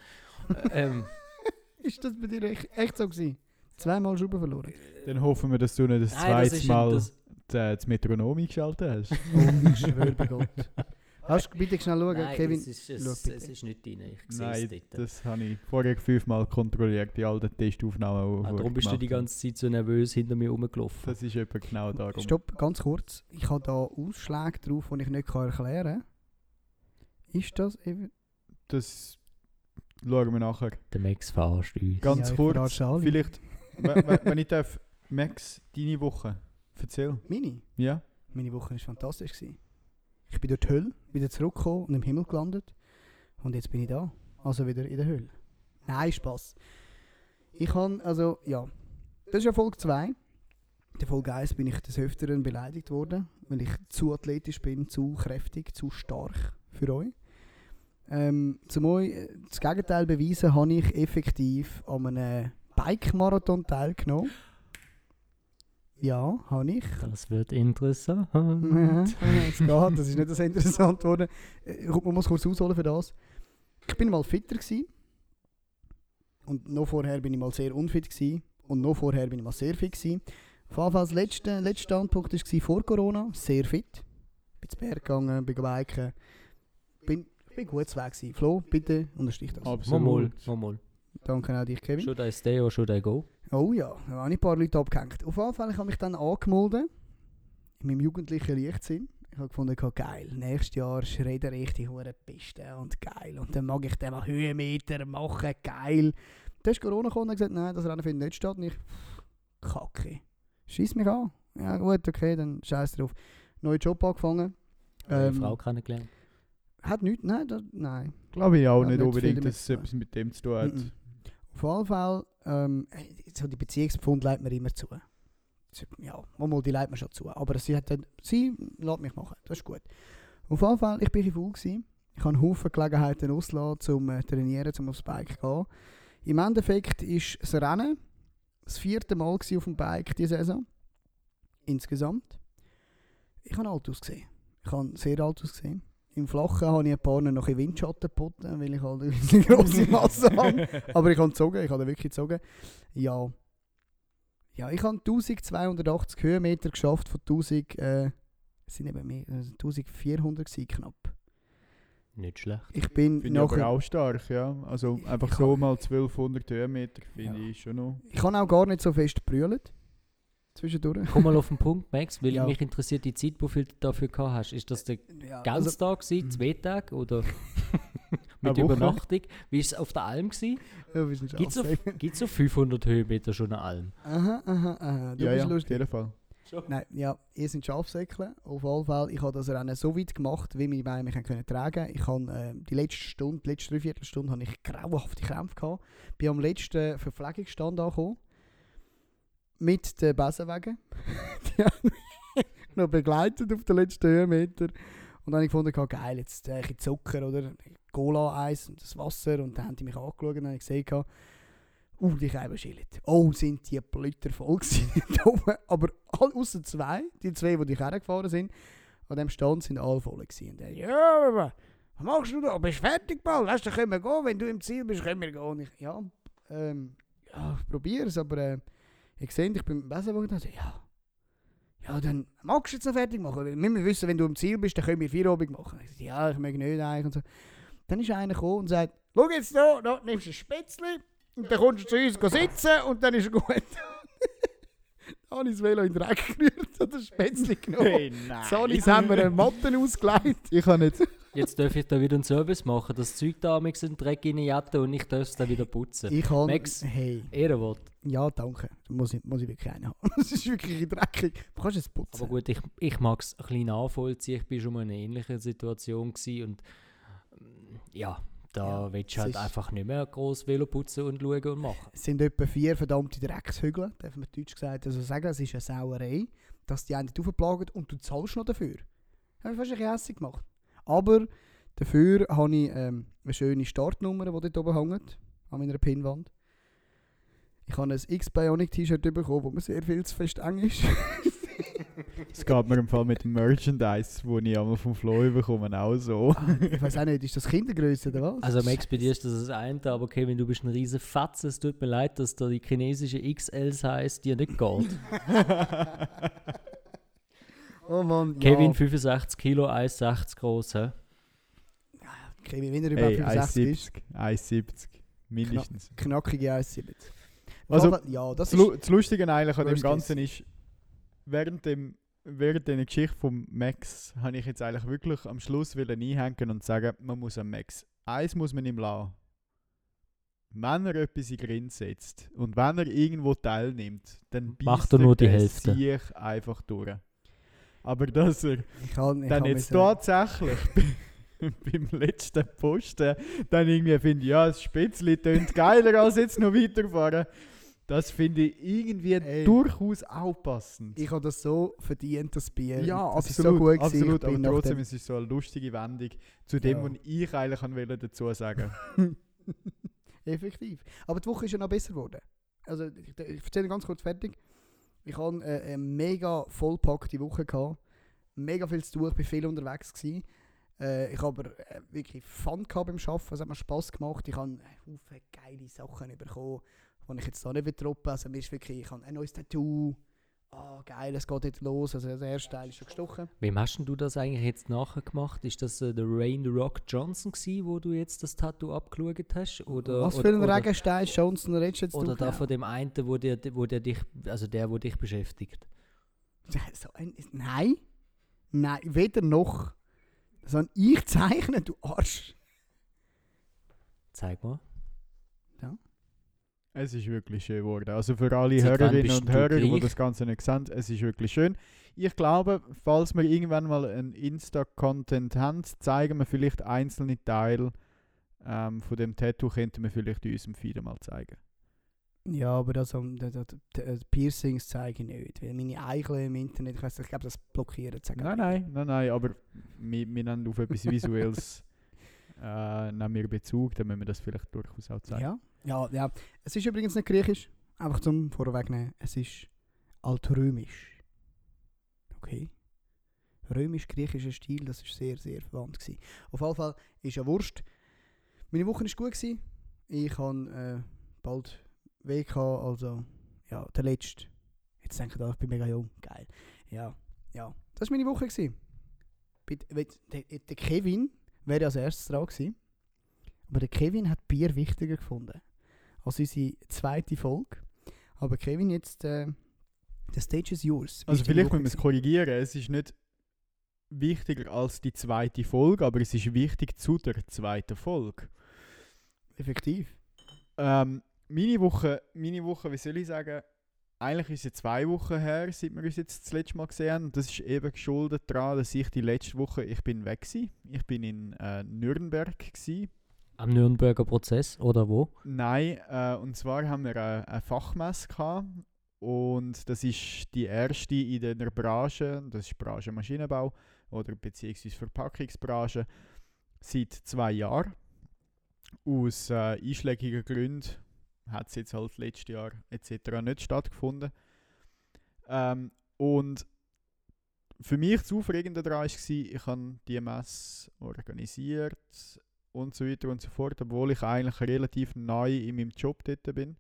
Speaker 3: Äh, ähm,
Speaker 2: ist das bei dir echt, echt so gewesen? Zweimal Schrauben verloren.
Speaker 1: Dann hoffen wir, dass du nicht das
Speaker 3: nein,
Speaker 1: zweite Mal
Speaker 3: das,
Speaker 1: das Metronom eingeschaltet hast.
Speaker 2: Oh, ich schwöre bei Gott. Hast du bitte schnell schauen,
Speaker 3: nein,
Speaker 2: Kevin?
Speaker 3: es ist, es, es ist nicht drin. Ich sehe
Speaker 1: Nein,
Speaker 3: es dort.
Speaker 1: das habe ich vorher fünfmal kontrolliert, die alten Testaufnahmen. die
Speaker 3: Ah, darum bist du die ganze Zeit so nervös hinter mir rumgelaufen.
Speaker 1: Das ist etwa genau darum.
Speaker 2: Stopp, ganz kurz. Ich habe da Ausschläge drauf, die ich nicht kann erklären kann. Ist das eben...
Speaker 1: Das schauen wir nachher.
Speaker 3: Der Max verarscht uns.
Speaker 1: Ganz
Speaker 2: ich
Speaker 1: kurz, vielleicht, we- we- wenn ich darf, Max, deine Woche, erzähl.
Speaker 2: Meine?
Speaker 1: Ja?
Speaker 2: Meine Woche war fantastisch. Gewesen. Ich bin durch die Hölle wieder zurückgekommen und im Himmel gelandet. Und jetzt bin ich da. Also wieder in der Hölle. Nein, Spaß. Ich habe, also, ja. Das ist ja Folge 2. der Folge 1 bin ich des Öfteren beleidigt worden, weil ich zu athletisch bin, zu kräftig, zu stark für euch. Ähm, zum euch äh, das Gegenteil beweisen, habe ich effektiv an einem Bike-Marathon teilgenommen. Ja, habe ich.
Speaker 3: Das wird interessant.
Speaker 2: Ja, es geht, das ist nicht so interessant geworden. Äh, Man muss kurz ausholen für das. Ich bin mal fitter gewesen. Und noch vorher bin ich mal sehr unfit gewesen. Und noch vorher bin ich mal sehr fit gewesen. Auf jeden Fall, das letzte, letzte Standpunkt war vor Corona. Sehr fit. Bin zu Berg gegangen, bin biken. Bin, bin gut zu Weg gewesen. Flo, bitte unterstrich das.
Speaker 1: Absolut.
Speaker 3: momol.
Speaker 2: Danke auch dich, Kevin.
Speaker 3: Should I stay or should I go?
Speaker 2: Oh ja, da habe ich ein paar Leute abgehängt. Auf jeden Fall, ich habe mich dann angemeldet. In meinem jugendlichen Leichtsinn. Ich habe gefunden, ich habe geil, nächstes Jahr schredder ich die hure Piste und geil. Und dann mag ich dann mal Höhenmeter machen, geil. Dann ist Corona gekommen und gesagt, nein, das Rennen findet nicht statt. Und ich, kacke. Scheiß mich an. Ja gut, okay, dann scheiß drauf. Neuer Job angefangen.
Speaker 3: Eine
Speaker 2: Ähm,
Speaker 3: Frau kennengelernt.
Speaker 2: Hat nichts, nein, das, nein.
Speaker 1: Glaube ich auch
Speaker 2: Hat
Speaker 1: nicht
Speaker 2: nicht
Speaker 1: unbedingt, dass es etwas mit dem zu tun hat.
Speaker 2: Mhm. Auf jeden Fall, ähm, so die Beziehungspfund leitet mir immer zu. Ja, manchmal die leitet mir schon zu. Aber sie hat dann, sie lässt mich machen. Das ist gut. Auf jeden Fall, ich bin faul gewesen. Ich habe Haufen Gelegenheiten auslassen, um äh, trainieren, um aufs Bike zu gehen. Im Endeffekt ist das Rennen das vierte Mal auf dem Bike diese Saison. Insgesamt. Ich habe alt ausgesehen. Ich habe sehr alt ausgesehen. Im Flachen habe ich ein paar noch ein Windschatten geboten, weil ich halt eine grosse Masse habe. Aber ich habe gezogen, ich habe wirklich gezogen. Ja. Ja, ich habe 1280 Höhenmeter geschafft von 1000, äh, sind eben mehr, äh, 1400 gewesen, knapp.
Speaker 3: Nicht schlecht.
Speaker 2: Ich bin
Speaker 1: Finde ich aber
Speaker 2: nachher,
Speaker 1: auch stark, ja. Also einfach
Speaker 2: ich
Speaker 1: so
Speaker 2: kann-
Speaker 1: mal 1200 Höhenmeter finde
Speaker 2: Ja.
Speaker 1: ich schon noch.
Speaker 2: ich habe auch gar nicht so fest gebrüllt. Zwischendurch.
Speaker 3: Komm mal auf den Punkt, Max, weil
Speaker 2: Ja.
Speaker 3: mich interessiert die Zeit, wofür du dafür gehabt hast. Ist das der
Speaker 2: Ja,
Speaker 3: ganze
Speaker 2: also,
Speaker 3: Tag gewesen,
Speaker 2: Mhm.
Speaker 3: zwei Tage oder mit? Übernachtung? Wie ist es auf der Alm gewesen?
Speaker 2: ja,
Speaker 3: Gibt es
Speaker 2: schon
Speaker 3: auf, gibt's auf 500 Höhenmeter schon eine Alm?
Speaker 2: Aha, aha, aha. Du
Speaker 1: ja,
Speaker 2: bist
Speaker 1: ja, auf
Speaker 2: lustig.
Speaker 1: jeden Fall.
Speaker 2: Nein, ja, ihr sind Schafsäckle. Auf jeden Fall, ich habe das Rennen so weit gemacht, wie meine Beine mich können tragen Ich habe äh, die letzte Stunde, die letzte Dreiviertelstunde, habe ich grauenhafte Krämpfe gehabt. Bin am letzten Verpflegungsstand angekommen. Mit den Besenwagen. die haben mich noch begleitet auf den letzten Höhenmeter. Und dann habe ich gefunden, geil, jetzt äh, ein bisschen Zucker oder Cola-Eis und das Wasser. Und dann haben die mich angeschaut und dann habe ich gesehen, Uh, die Scheiben schillen. Oh, sind die Blüter voll gewesen. Aber all, außer zwei, die zwei, die dich hergefahren sind, an dem Stand sind alle voll gewesen. Und dann, ja, aber was machst du da? Bist fertig? Weißt du, dann können wir gehen. Wenn du im Ziel bist, können wir gehen. Ich, ja, ähm, ja, ich probiere es, aber äh, ich sehe, ich bin mit dem Besenwagen da. Ja, ja, dann magst du jetzt noch fertig machen. Wir müssen wissen, wenn du im Ziel bist, dann können wir Feierabend machen. Ich sage, ja, ich mag nicht eigentlich. Und so. Dann ist einer gekommen und sagt, schau jetzt da, da nimmst du ein Spätzle und dann kommst du zu uns sitzen und dann ist es gut. dann habe ich das Velo in den Dreck gerührt und das Spätzle genommen.
Speaker 1: Hey, nein.
Speaker 2: So, jetzt haben wir eine Matte ausgelegt.
Speaker 1: Ich kann nicht.
Speaker 3: Jetzt darf ich da wieder einen Service machen. Das Zeug da in den Dreck reinjatten und ich darf es dann wieder putzen.
Speaker 2: Ich habe...
Speaker 3: Max.
Speaker 2: Hey,
Speaker 3: Ehrenwort.
Speaker 2: Ja, danke. Da muss ich, muss ich wirklich einen haben. Das ist wirklich dreckig. Du kannst es putzen.
Speaker 3: Aber gut, ich, ich mag es ein bisschen nachvollziehen. Ich war schon mal in einer ähnlichen Situation gewesen und ähm, ja, da
Speaker 2: Ja,
Speaker 3: willst du halt einfach nicht mehr groß Velo putzen und schauen und machen.
Speaker 2: Es sind etwa vier verdammte Dreckshügel, darf man deutsch gesagt also sagen. Es ist eine Sauerei, dass die einen aufplagen und du zahlst noch dafür. Habe ich fast ein bisschen hässlich gemacht. Aber dafür habe ich ähm, eine schöne Startnummer, die dort oben hängt, an meiner Pinnwand. Ich habe ein X-Bionic-T-Shirt bekommen, wo mir sehr viel zu fest eng ist.
Speaker 1: Es geht mir im Fall mit dem Merchandise, wo ich einmal vom Flo bekomme, auch so.
Speaker 2: ich weiß auch nicht, ist das Kindergröße oder was?
Speaker 3: Also Max, bei dir ist das das eine, aber Kevin, du bist ein riesen Fatze. Es tut mir leid, dass da die chinesische XL-Size dir nicht geht.
Speaker 2: oh Mann,
Speaker 3: Kevin,
Speaker 2: ja.
Speaker 3: 65 Kilo, 1,60 groß. hä?
Speaker 2: Kevin, wenn er über
Speaker 1: Hey,
Speaker 2: 65 ist,
Speaker 1: 1,70. 1,70. Mindestens.
Speaker 2: knackige 1,70.
Speaker 1: Also,
Speaker 2: ja, das ist...
Speaker 1: Das Lustige eigentlich an dem Ganzen ist, während dem während der Geschichte von Max habe ich jetzt eigentlich wirklich am Schluss wollen einhängen und sagen, man muss am Max, eins muss man ihm lassen. Wenn er etwas in Grind setzt und wenn er irgendwo teilnimmt, dann
Speaker 3: Macht er nur die Hälfte.
Speaker 1: Sieg einfach durch. Aber dass er
Speaker 2: Ich kann, ich
Speaker 1: dann jetzt tatsächlich beim letzten Posten dann irgendwie finde, ja, das Spätzle tönt geiler als jetzt noch weiterfahren. Das finde ich irgendwie
Speaker 2: Ey.
Speaker 1: durchaus auch passend.
Speaker 2: Ich habe das so verdient, das Bier.
Speaker 1: ja,
Speaker 2: das ist
Speaker 1: absolut,
Speaker 2: so gut gewesen.
Speaker 1: absolut. Aber trotzdem,
Speaker 2: dem-
Speaker 1: es ist so eine lustige Wendung zu dem,
Speaker 2: Ja.
Speaker 1: was ich eigentlich wollte dazu sagen
Speaker 2: Effektiv. Aber die Woche ist ja noch besser geworden. Also, ich, ich erzähle ganz kurz fertig. Ich hatte äh, eine mega vollpackte Woche. Gehabt. Mega viel zu tun, ich war viel unterwegs. Gewesen. Äh, ich habe aber äh, wirklich Fun gehabt beim Arbeiten, es hat mir Spass gemacht. Ich habe viele geile Sachen bekommen, die ich jetzt da nicht droppen Also mir ist wirklich, ich habe ein neues Tattoo. Ah, geil, es geht jetzt los. Also der erste Teil ist schon gestochen.
Speaker 3: Wem hast du das eigentlich jetzt nachher gemacht? Ist das äh, der Rain Rock Johnson gsi, wo du jetzt das Tattoo abgeschaut hast? Oder,
Speaker 2: Was für ein
Speaker 3: oder,
Speaker 2: Regenstein Johnson redest jetzt
Speaker 3: oder
Speaker 2: genau?
Speaker 3: von dem einen, wo der, wo der dich, also der, wo dich beschäftigt?
Speaker 2: So ein, nein. Nein, weder noch. Habe ich zeichnen, du Arsch.
Speaker 3: Zeig mal.
Speaker 1: Es ist wirklich schön geworden. Also für alle
Speaker 3: Seit
Speaker 1: Hörerinnen und Hörer, die das Ganze nicht sehen, es ist wirklich schön. Ich glaube, falls wir irgendwann mal einen Insta-Content haben, zeigen wir vielleicht einzelne Teile ähm, von dem Tattoo, könnten wir vielleicht in unserem Feed mal zeigen.
Speaker 2: Ja, aber das, um, das, das, das Piercings zeige ich nicht. Weil meine Eichel im Internet, ich, weiss, ich glaube, das blockiert. sagen
Speaker 1: Nein, nein, nein, nein, aber wir, wir nehmen auf etwas Visuelles äh, nehmen wir Bezug, dann müssen wir das vielleicht durchaus auch zeigen.
Speaker 2: Ja, ja, ja. Es ist übrigens nicht griechisch. Einfach zum Vorwegnehmen. Es ist altrömisch. Okay. Römisch-griechischer Stil, das ist sehr, sehr verwandt gewesen. Auf jeden Fall ist ja Wurst. Meine Woche war gut. Gewesen. Ich habe äh, bald WK, also ja, der letzte. Jetzt denke ich, ich bin mega jung. Geil. Ja, ja. Das war meine Woche. Der Kevin wäre als erstes dran gewesen. Aber der Kevin hat Bier wichtiger gefunden als unsere zweite Folge. Aber Kevin, jetzt äh, the stage is yours.
Speaker 1: Also vielleicht müssen wir es
Speaker 2: gewesen?
Speaker 1: korrigieren. Es ist nicht wichtiger als die zweite Folge, aber es ist wichtig zu der zweiten Folge.
Speaker 2: Effektiv.
Speaker 1: Ähm, meine Woche, meine Woche, wie soll ich sagen, eigentlich ist es zwei Wochen her, seit wir uns jetzt das letzte Mal gesehen haben. Und das ist eben geschuldet daran, dass ich die letzte Woche, ich bin weg war. Ich bin in äh, Nürnberg gsi.
Speaker 3: Am Nürnberger Prozess oder wo?
Speaker 1: Nein, äh, und zwar haben wir äh, eine Fachmesse gehabt. Und das ist die erste in der Branche, das ist Branche Maschinenbau oder beziehungsweise Verpackungsbranche, seit zwei Jahren. Aus äh, einschlägigen Gründen hat es jetzt halt letztes Jahr etc. nicht stattgefunden. Ähm, und für mich das Aufregende daran war, ich habe die Messe organisiert und so weiter und so fort, obwohl ich eigentlich relativ neu in meinem Job dort bin.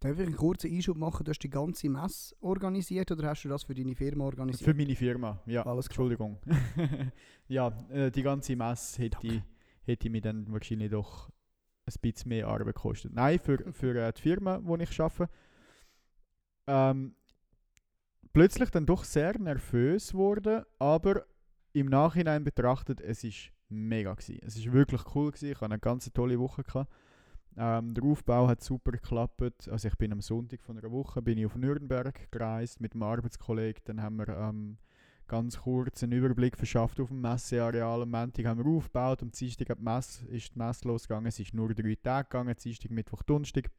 Speaker 2: Darf ich einen kurzen Einschub machen? Du hast die ganze Messe organisiert oder hast du das für deine Firma organisiert?
Speaker 1: Für meine Firma, ja.
Speaker 2: Alles klar.
Speaker 1: Entschuldigung. ja, äh, die ganze Messe hätte,
Speaker 2: Danke.
Speaker 1: hätte mich dann wahrscheinlich doch ein bisschen mehr Arbeit gekostet. Nein, für, für äh, die Firma, wo ich arbeite. Ähm, plötzlich dann doch sehr nervös wurde, aber im Nachhinein betrachtet, es ist mega gewesen. Es ist wirklich cool gewesen. Ich hatte eine ganz tolle Woche. Ähm, der Aufbau hat super geklappt. Also ich bin am Sonntag von einer Woche bin ich auf Nürnberg gereist mit einem Arbeitskollegen. Dann haben wir ähm, ganz kurz einen Überblick verschafft auf dem Messeareal. Am Montag haben wir aufgebaut. Am Dienstag hat die Messe, ist die Messe losgegangen. Es ist nur drei Tage gegangen. Dienstag, Mittwoch, Donnerstag.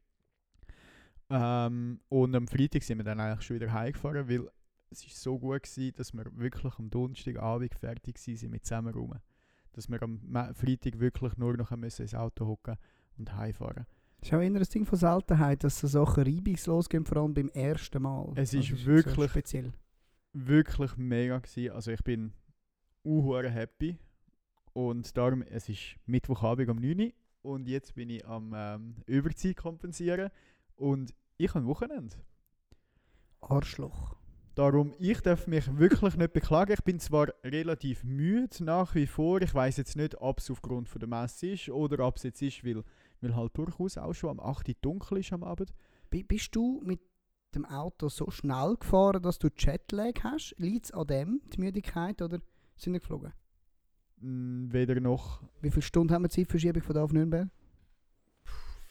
Speaker 1: Ähm, und am Freitag sind wir dann eigentlich schon wieder heimgefahren, weil es ist so gut gewesen, dass wir wirklich am Donnerstagabend fertig waren mit zusammen rum. Dass wir am Freitag wirklich nur noch müssen ins Auto hocken und heimfahren.
Speaker 2: Das ist auch eher ein Ding von Seltenheit, dass so Sachen reibungslos gehen, vor allem beim ersten Mal.
Speaker 1: Es
Speaker 2: Das
Speaker 1: ist
Speaker 2: so
Speaker 1: wirklich-
Speaker 2: speziell.
Speaker 1: Wirklich mega gewesen. Also ich bin unhure happy und darum, es ist Mittwochabend um 9 Uhr und jetzt bin ich am ähm, Überzeit kompensieren und ich habe Wochenende.
Speaker 2: Arschloch.
Speaker 1: Darum, ich darf mich wirklich nicht beklagen. Ich bin zwar relativ müde nach wie vor. Ich weiß jetzt nicht, ob es aufgrund von der Messe ist oder ob es jetzt ist, weil, weil halt durchaus auch schon am 8 Uhr dunkel ist am Abend.
Speaker 2: Bi- Bist du mit dem Auto so schnell gefahren, dass du Jetlag hast? Liegt es an dem, die Müdigkeit, oder sind wir geflogen?
Speaker 1: Mm, Weder noch
Speaker 2: Wie viele Stunden haben wir Zeitverschiebung von da auf Nürnberg?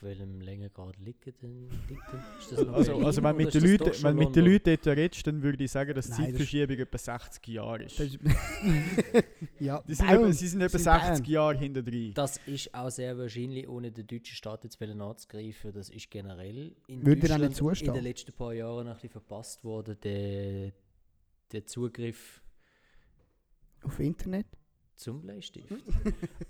Speaker 3: Welchem Längengrad denn? Liegt denn? Ist das noch
Speaker 1: Also, also wenn, mit
Speaker 3: ist
Speaker 1: den
Speaker 3: das
Speaker 1: Leuten, wenn mit den? Leuten dort redest, dann würde ich sagen, dass die
Speaker 2: Nein, das
Speaker 1: Zeitverschiebung etwa 60 Jahre ist.
Speaker 2: Ja,
Speaker 1: Die sind etwa, sie sind etwa
Speaker 2: sind
Speaker 1: 60
Speaker 2: Bayern.
Speaker 1: Jahre hinter drin.
Speaker 3: Das ist auch sehr wahrscheinlich, ohne den deutschen Staat jetzt anzugreifen. Das ist generell in
Speaker 2: Würde
Speaker 3: Deutschland in den letzten paar Jahren ein bisschen verpasst worden, der, der Zugriff
Speaker 2: Auf Internet.
Speaker 3: zum Bleistift.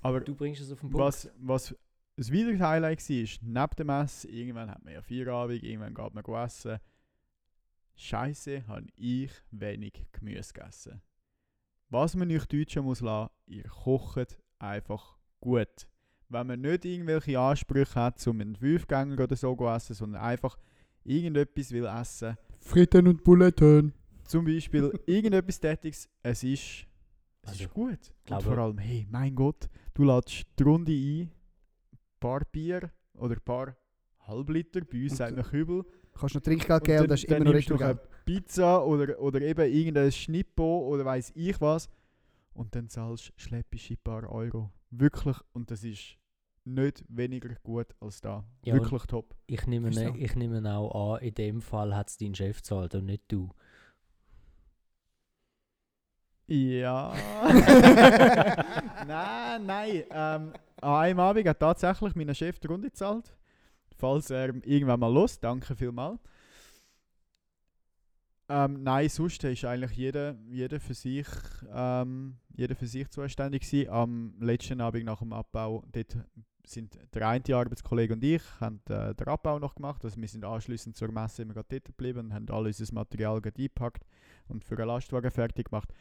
Speaker 1: Aber
Speaker 3: Du bringst es auf den Punkt.
Speaker 1: was, was ein weiteres Highlight war, ist, neben dem Essen, irgendwann hat man ja Feierabend, irgendwann geht man essen. Scheiße, habe ich wenig Gemüse gegessen. Was man euch Deutschen muss lassen, ihr kocht einfach gut. Wenn man nicht irgendwelche Ansprüche hat, um einen Fünfgänger oder so zu essen, sondern einfach irgendetwas will essen,
Speaker 2: Fritten und Buletten.
Speaker 1: zum Beispiel irgendetwas Tätiges, es ist, es
Speaker 3: Also,
Speaker 1: ist gut. Und vor allem, hey, mein Gott, du lädst die Runde ein paar Bier oder ein paar Halbliter, bei uns sagt man Kübel,
Speaker 2: Kannst noch Trinkgeld geben und das ist
Speaker 1: dann
Speaker 2: immer noch
Speaker 1: nimmst du noch eine. Pizza oder, oder eben irgendein Schnippo oder weiß ich was und dann zahlst du schleppische paar Euro. Wirklich, und das ist nicht weniger gut als da.
Speaker 3: Ja,
Speaker 1: Wirklich top.
Speaker 3: Ich nehme, ne, ich nehme auch an, in dem Fall hat es dein Chef gezahlt und nicht du.
Speaker 1: Ja. nein, nein. Ähm, an einem Abend hat tatsächlich mein Chef die Runde gezahlt. Falls er irgendwann mal los, danke vielmals. Ähm, nein, sonst ist eigentlich jeder, jeder, für sich, ähm, jeder für sich zuständig gewesen. Am letzten Abend nach dem Abbau, dort sind der eine Arbeitskollege und ich haben äh, den Abbau noch gemacht. Also wir sind anschließend zur Messe immer dort geblieben und haben all unser Material eingepackt und für einen Lastwagen fertig gemacht.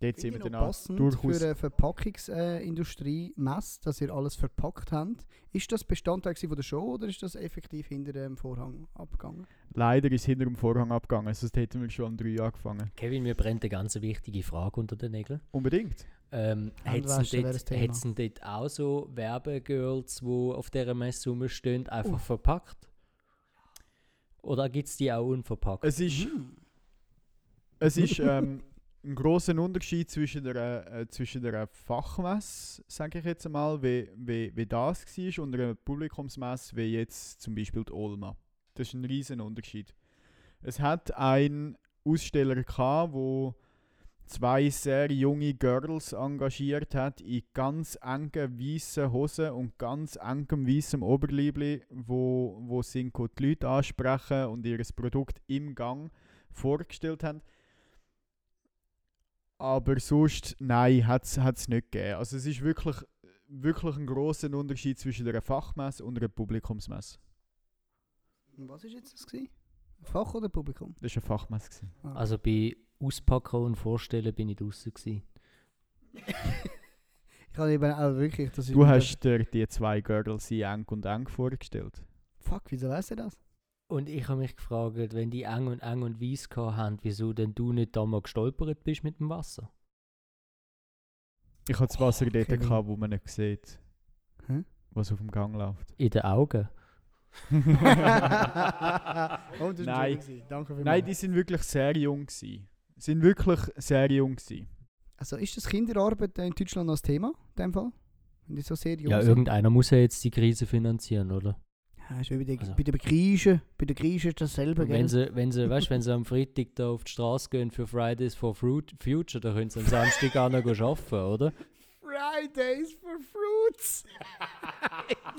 Speaker 1: Dort sind wir dann
Speaker 2: passend
Speaker 1: durchaus
Speaker 2: für eine Verpackungsindustrie Mess, dass ihr alles verpackt habt. Ist das Bestandteil von der Show oder ist das effektiv hinter dem Vorhang abgegangen?
Speaker 1: Leider ist hinter dem Vorhang abgegangen, sonst hätten wir schon um drei angefangen.
Speaker 3: Kevin, mir brennt eine ganz wichtige Frage unter den Nägeln.
Speaker 1: Unbedingt.
Speaker 3: Ähm,
Speaker 2: das
Speaker 3: dort, auch so Werbegirls, die auf dieser Messe rumstehen, einfach
Speaker 2: Uh.
Speaker 3: verpackt? Oder gibt es die auch unverpackt?
Speaker 1: Es ist, es ist ähm, ein großer Unterschied zwischen der, äh, zwischen der Fachmesse, sage ich jetzt einmal, wie, wie, wie das war, und einer Publikumsmesse, wie jetzt zum Beispiel die Olma. Das ist ein riesen Unterschied. Es hat einen Aussteller gehabt, wo zwei sehr junge Girls engagiert hat in ganz engen weißen Hosen und ganz engem weißem Oberliebli, wo, wo sind die Leute ansprechen und ihr Produkt im Gang vorgestellt haben. Aber sonst, nein, hat es nicht gegeben. Also es ist wirklich, wirklich ein großer Unterschied zwischen einer Fachmesse und einer Publikumsmesse.
Speaker 2: Was ist jetzt das gewesen? Fach oder Publikum?
Speaker 1: Das war eine Fachmesse. Gewesen.
Speaker 2: Ah.
Speaker 3: Also bei Auspacken und Vorstellen bin ich draußen
Speaker 2: ich habe eben auch wirklich... Das
Speaker 1: Du hast dir die zwei Girls in eng und eng vorgestellt.
Speaker 2: Fuck, wieso weiss er das?
Speaker 3: Und ich habe mich gefragt, wenn die eng und eng und weiss haben, wieso denn du nicht da mal gestolpert bist mit dem Wasser?
Speaker 1: Ich hatte das Wasser
Speaker 2: Oh,
Speaker 1: dort,
Speaker 2: Kevin.
Speaker 1: gehabt, wo man nicht sieht,
Speaker 2: Hä?
Speaker 1: was auf dem Gang läuft.
Speaker 3: In den Augen.
Speaker 2: oh,
Speaker 1: Nein. Nein, die sind wirklich sehr jung gewesen. Sind wirklich sehr jung gewesen.
Speaker 2: Also ist das Kinderarbeit in Deutschland noch das Thema, in dem Fall? Wenn die so sehr jung
Speaker 3: Ja,
Speaker 2: sind?
Speaker 3: irgendeiner muss ja jetzt die Krise finanzieren, oder?
Speaker 2: Ja, ist wie bei, den,
Speaker 3: Also-
Speaker 2: bei den Griechen. Bei den Griechen ist dasselbe,
Speaker 3: Und
Speaker 2: gell?
Speaker 3: wenn sie, wenn sie, weißt, wenn sie am Freitag da auf die Straße gehen für Fridays for Fruit, Future, dann können sie am Samstag auch noch arbeiten, oder?
Speaker 2: Fridays for Fruits!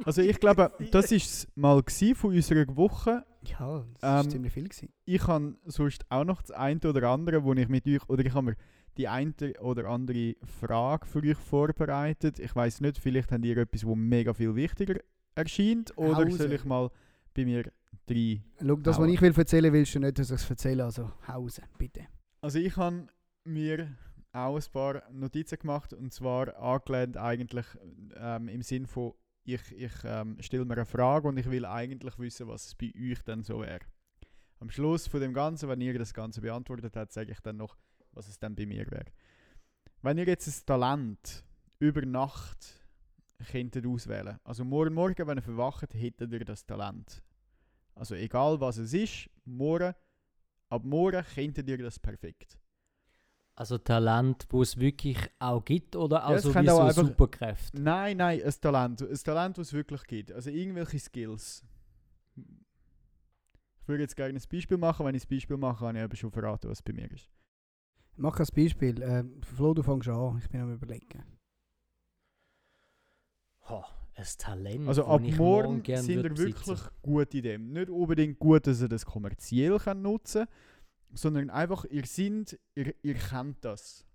Speaker 1: Also ich glaube, das war es mal von unserer Woche.
Speaker 2: Ja, das
Speaker 1: Ähm,
Speaker 2: ist ziemlich viel gewesen.
Speaker 1: Ich habe sonst auch noch das eine oder andere, wo ich mit euch, oder ich habe mir die eine oder andere Frage für euch vorbereitet. Ich weiß nicht, vielleicht habt ihr etwas, wo mega viel wichtiger erscheint, oder
Speaker 2: Hause.
Speaker 1: soll ich mal bei mir drei
Speaker 2: Schau, das, was ich will erzählen, willst du nicht, dass ich es erzähle. Also, Hause, bitte.
Speaker 1: Also ich habe mir auch ein paar Notizen gemacht und zwar angelehnt eigentlich ähm, im Sinn von, ich, ich ähm, stelle mir eine Frage und ich will eigentlich wissen, was es bei euch dann so wäre. Am Schluss von dem Ganzen, wenn ihr das Ganze beantwortet habt, sage ich dann noch, was es dann bei mir wäre. Wenn ihr jetzt ein Talent über Nacht könntet auswählen, also morgen Morgen, wenn ihr verwacht, hättet ihr das Talent. Also egal was es ist, morgen, ab morgen könntet ihr das perfekt.
Speaker 3: Also Talent, wo es wirklich auch gibt oder auch
Speaker 1: Ja,
Speaker 3: wie
Speaker 1: auch
Speaker 3: so
Speaker 1: einfach-
Speaker 3: Superkräfte?
Speaker 1: Nein, nein, ein Talent. Ein Talent, das es wirklich gibt. Also irgendwelche Skills. Ich würde jetzt gerne ein Beispiel machen. Wenn ich ein Beispiel mache, kann ich aber schon verraten, was bei mir ist.
Speaker 2: Mach ein Beispiel. Äh, Flo, du fängst an. Ich bin am überlegen.
Speaker 3: Ha, ein Talent,
Speaker 1: Also ab
Speaker 3: ich
Speaker 1: morgen
Speaker 3: gern
Speaker 1: sind ihr wirklich
Speaker 3: besitzen.
Speaker 1: gut in dem. Nicht unbedingt gut, dass ihr das kommerziell könnt nutzen sondern einfach, ihr seid, ihr, ihr kennt das.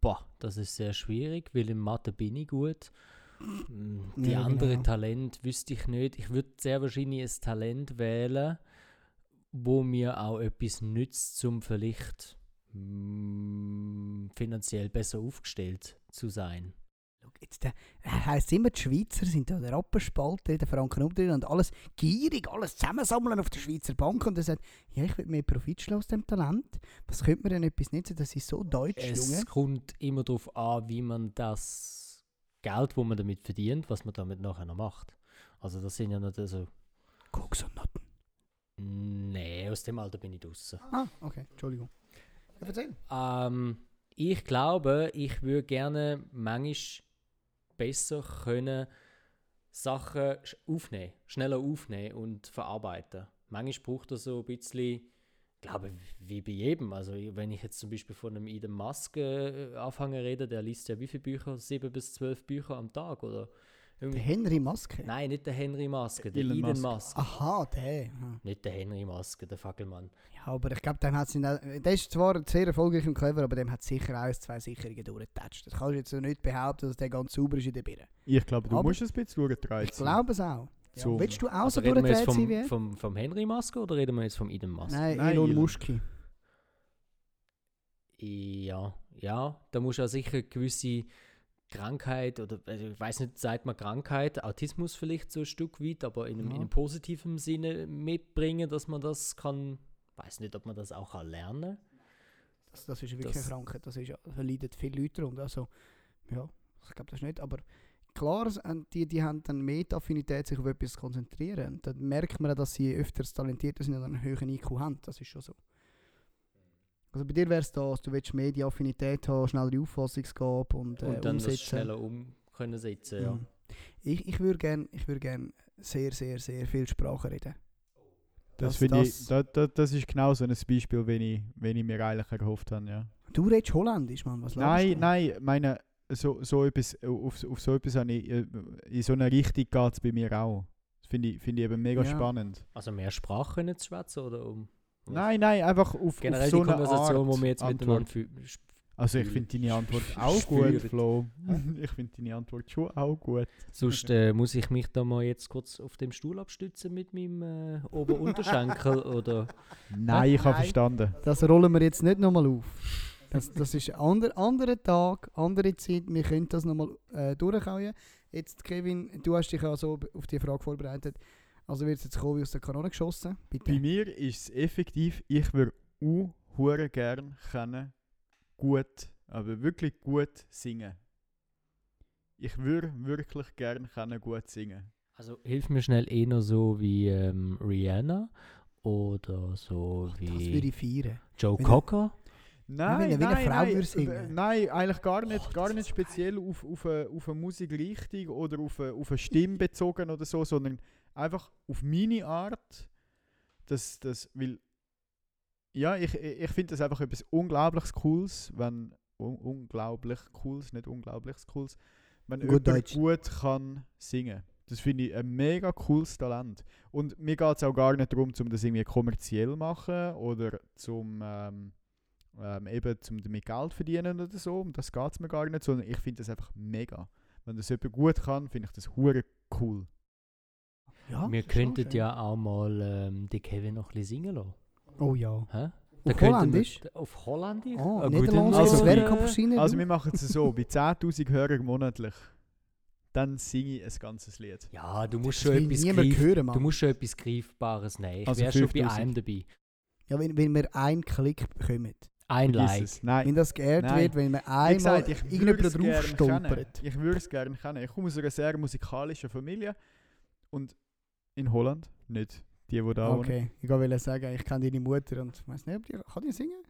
Speaker 3: Boah, das ist sehr schwierig, weil in Mathe bin ich gut. Mm, Die
Speaker 2: Ja,
Speaker 3: anderen
Speaker 2: genau.
Speaker 3: Talente wüsste ich nicht. Ich würde sehr wahrscheinlich ein Talent wählen, wo mir auch etwas nützt, um vielleicht mm, finanziell besser aufgestellt zu sein.
Speaker 2: Jetzt, der, er heisst immer, die Schweizer sind da der Rappenspalter, der Franken umdrehen und alles gierig, alles zusammensammeln auf der Schweizer Bank. Und er sagt, ja, ich will mehr Profit schlagen aus dem Talent. Was könnte man denn etwas nutzen? Das ist so deutsch,
Speaker 3: Es
Speaker 2: Junge.
Speaker 3: kommt immer darauf an, wie man das Geld, wo man damit verdient, was man damit nachher noch macht. Also das sind ja nicht so.
Speaker 2: Koks und Noten.
Speaker 3: Nee, aus dem Alter bin ich draußen.
Speaker 2: Ah, okay, Entschuldigung. Ja, erzähl.
Speaker 3: Ähm, ich glaube, ich würde gerne manchmal besser können Sachen aufnehmen, schneller aufnehmen und verarbeiten. Manchmal braucht er so ein bisschen, ich glaube, wie bei jedem. Also wenn ich jetzt zum Beispiel von einem Elon Musk äh, anfange reden, der liest ja wie viele Bücher? Sieben bis zwölf Bücher am Tag, oder?
Speaker 2: Der. Henry Maske.
Speaker 3: Nein, nicht der Henry Maske, der
Speaker 1: Elon
Speaker 3: Elon,
Speaker 1: Musk.
Speaker 3: Musk.
Speaker 2: Aha, der. Ja.
Speaker 3: Nicht der Henry Maske, der Fackelmann.
Speaker 2: Ja, aber ich glaube, dem hat Der ist zwar sehr erfolgreich und clever, aber dem hat sicher auch zwei Sicherungen durchgetatscht. Das kannst du jetzt so nicht behaupten, dass der ganz sauber ist in der Birne.
Speaker 1: Ich glaube, du
Speaker 2: Aber-
Speaker 1: musst ein bisschen durchgedreht
Speaker 2: Ich glaube es auch. Ja.
Speaker 1: So.
Speaker 2: Willst du auch
Speaker 3: Also
Speaker 2: so durchgedreht sein
Speaker 3: vom,
Speaker 2: wie er?
Speaker 3: vom, vom Henry Maske oder reden wir jetzt vom Elon Musk?
Speaker 2: Nein,
Speaker 1: Nein,
Speaker 2: Elon
Speaker 1: Elon.
Speaker 2: Muski.
Speaker 3: Ja, ja, da muss ja sicher gewisse Krankheit oder also ich weiß nicht, sagt man Krankheit, Autismus vielleicht so ein Stück weit, aber in einem,
Speaker 2: Ja.
Speaker 3: in einem positiven Sinne mitbringen, dass man das kann, weiß nicht, ob man das auch kann lernen.
Speaker 2: Das, das ist wirklich
Speaker 3: Das-
Speaker 2: eine Krankheit. Das ist da leiden viele Leute darunter. Also, ja, ich glaube das nicht. Aber klar, äh, die, die haben dann mehr die Affinität, sich auf etwas zu konzentrieren. Und dann merkt man, dass sie öfters talentierter sind und einen höheren IQ haben. Das ist schon so. Also bei dir wäre es das, du willst mehr die Affinität haben, schnellere Auffassungsgabe und, äh,
Speaker 3: Und dann das
Speaker 2: umsetzen.
Speaker 3: schneller um können setzen, ja.
Speaker 2: Mhm. Ich, ich würde gerne würd gern sehr, sehr, sehr viel Sprache reden.
Speaker 1: Das,
Speaker 2: Das-
Speaker 1: finde ich,
Speaker 2: das-
Speaker 1: da, da, das ist genau so ein Beispiel, wenn ich, wenn ich mir eigentlich erhofft habe, ja.
Speaker 2: Du redest Holländisch, Mann. Was
Speaker 1: Nein,
Speaker 2: du?
Speaker 1: nein, meine, so, so etwas, auf, auf so etwas habe ich, äh, in so eine Richtung geht es bei mir auch. Das finde ich, finde ich eben mega
Speaker 2: Ja.
Speaker 1: spannend.
Speaker 3: Also mehr Sprache können zu schwätzen oder um?
Speaker 1: Nein, nein, einfach auf,
Speaker 3: generell
Speaker 1: auf so
Speaker 3: die
Speaker 1: eine
Speaker 3: Konversation,
Speaker 1: Art
Speaker 3: wo wir jetzt
Speaker 1: Antwort.
Speaker 3: miteinander
Speaker 1: Also ich finde deine Antwort auch gut, Flo. ich finde deine Antwort schon auch gut.
Speaker 3: Sonst äh, muss ich mich da mal jetzt kurz auf dem Stuhl abstützen mit meinem äh, Oberunterschenkel oder
Speaker 1: Nein, ich habe verstanden.
Speaker 2: Das rollen wir jetzt nicht nochmal auf. Das, das ist ein ander, anderer Tag, andere Zeit. Wir können das nochmal äh, durchkauen. Jetzt, Kevin, du hast dich ja so auf die Frage vorbereitet. Also wird es jetzt kommen wie aus der Kanone geschossen?
Speaker 1: Bei
Speaker 2: Bitte.
Speaker 1: mir ist es effektiv, ich würde auch hure gern können gut, aber wirklich gut singen. Ich würde wirklich gern können gut singen.
Speaker 3: Also hilf mir schnell eher so wie ähm, Rihanna oder so
Speaker 2: Das würde
Speaker 3: wie
Speaker 2: ich feiern.
Speaker 3: Joe
Speaker 2: wenn-
Speaker 3: Cocker.
Speaker 1: Nein,
Speaker 2: wenn wie eine
Speaker 1: nein,
Speaker 2: Frau
Speaker 1: nein,
Speaker 2: singen.
Speaker 1: äh, nein, eigentlich gar nicht,
Speaker 2: Oh,
Speaker 1: gar nicht speziell auf, auf, eine, auf eine Musikrichtung oder auf eine, auf eine Stimme bezogen oder so, sondern einfach auf meine Art. Das, das, weil, ja, ich, ich finde das einfach etwas unglaublich Cooles, wenn, un, unglaublich Cooles, nicht unglaubliches Cooles, wenn
Speaker 2: Gut
Speaker 1: jemand
Speaker 2: Deutsch.
Speaker 1: gut kann singen. Das finde ich ein mega cooles Talent. Und mir geht es auch gar nicht darum, um das irgendwie kommerziell machen oder zum ähm, ähm, eben zum damit Geld verdienen oder so. Um das geht es mir gar nicht, sondern ich finde das einfach mega. Wenn das jemand gut kann, finde ich das hure cool.
Speaker 2: Ja,
Speaker 3: Wir könnten ja auch mal ähm, den Kevin noch ein bisschen singen lassen.
Speaker 2: Oh ja.
Speaker 3: Hä?
Speaker 2: Auf
Speaker 3: könnten wir-
Speaker 2: Holländisch?
Speaker 3: Auf Holländisch?
Speaker 2: Oh,
Speaker 3: Eine
Speaker 2: Niederlands
Speaker 3: gute
Speaker 2: also, Werk.
Speaker 1: Also wir machen es so, bei 10'000 Hörern monatlich, dann singe ich ein ganzes Lied.
Speaker 3: Ja, du musst
Speaker 2: das
Speaker 3: schon etwas greif
Speaker 2: hören.
Speaker 3: Du musst schon etwas Greifbares nehmen. Ich
Speaker 1: Also
Speaker 3: wäre schon bei
Speaker 1: 5000.
Speaker 3: einem dabei.
Speaker 2: ja, wenn, wenn wir einen Klick bekommen.
Speaker 3: Ein Like.
Speaker 2: Wenn das geehrt
Speaker 1: Nein.
Speaker 2: wird, wenn man einmal
Speaker 1: gesagt, ich würde
Speaker 2: irgendjemand
Speaker 1: es
Speaker 2: drauf stolpert.
Speaker 1: Ich würde es gerne kennen. Ich komme aus einer sehr musikalischen Familie und in Holland nicht Die, die da wohnen.
Speaker 2: Okay, ich wollte sagen, ich kenne deine Mutter und ich weiß nicht, ob die, kann die singen?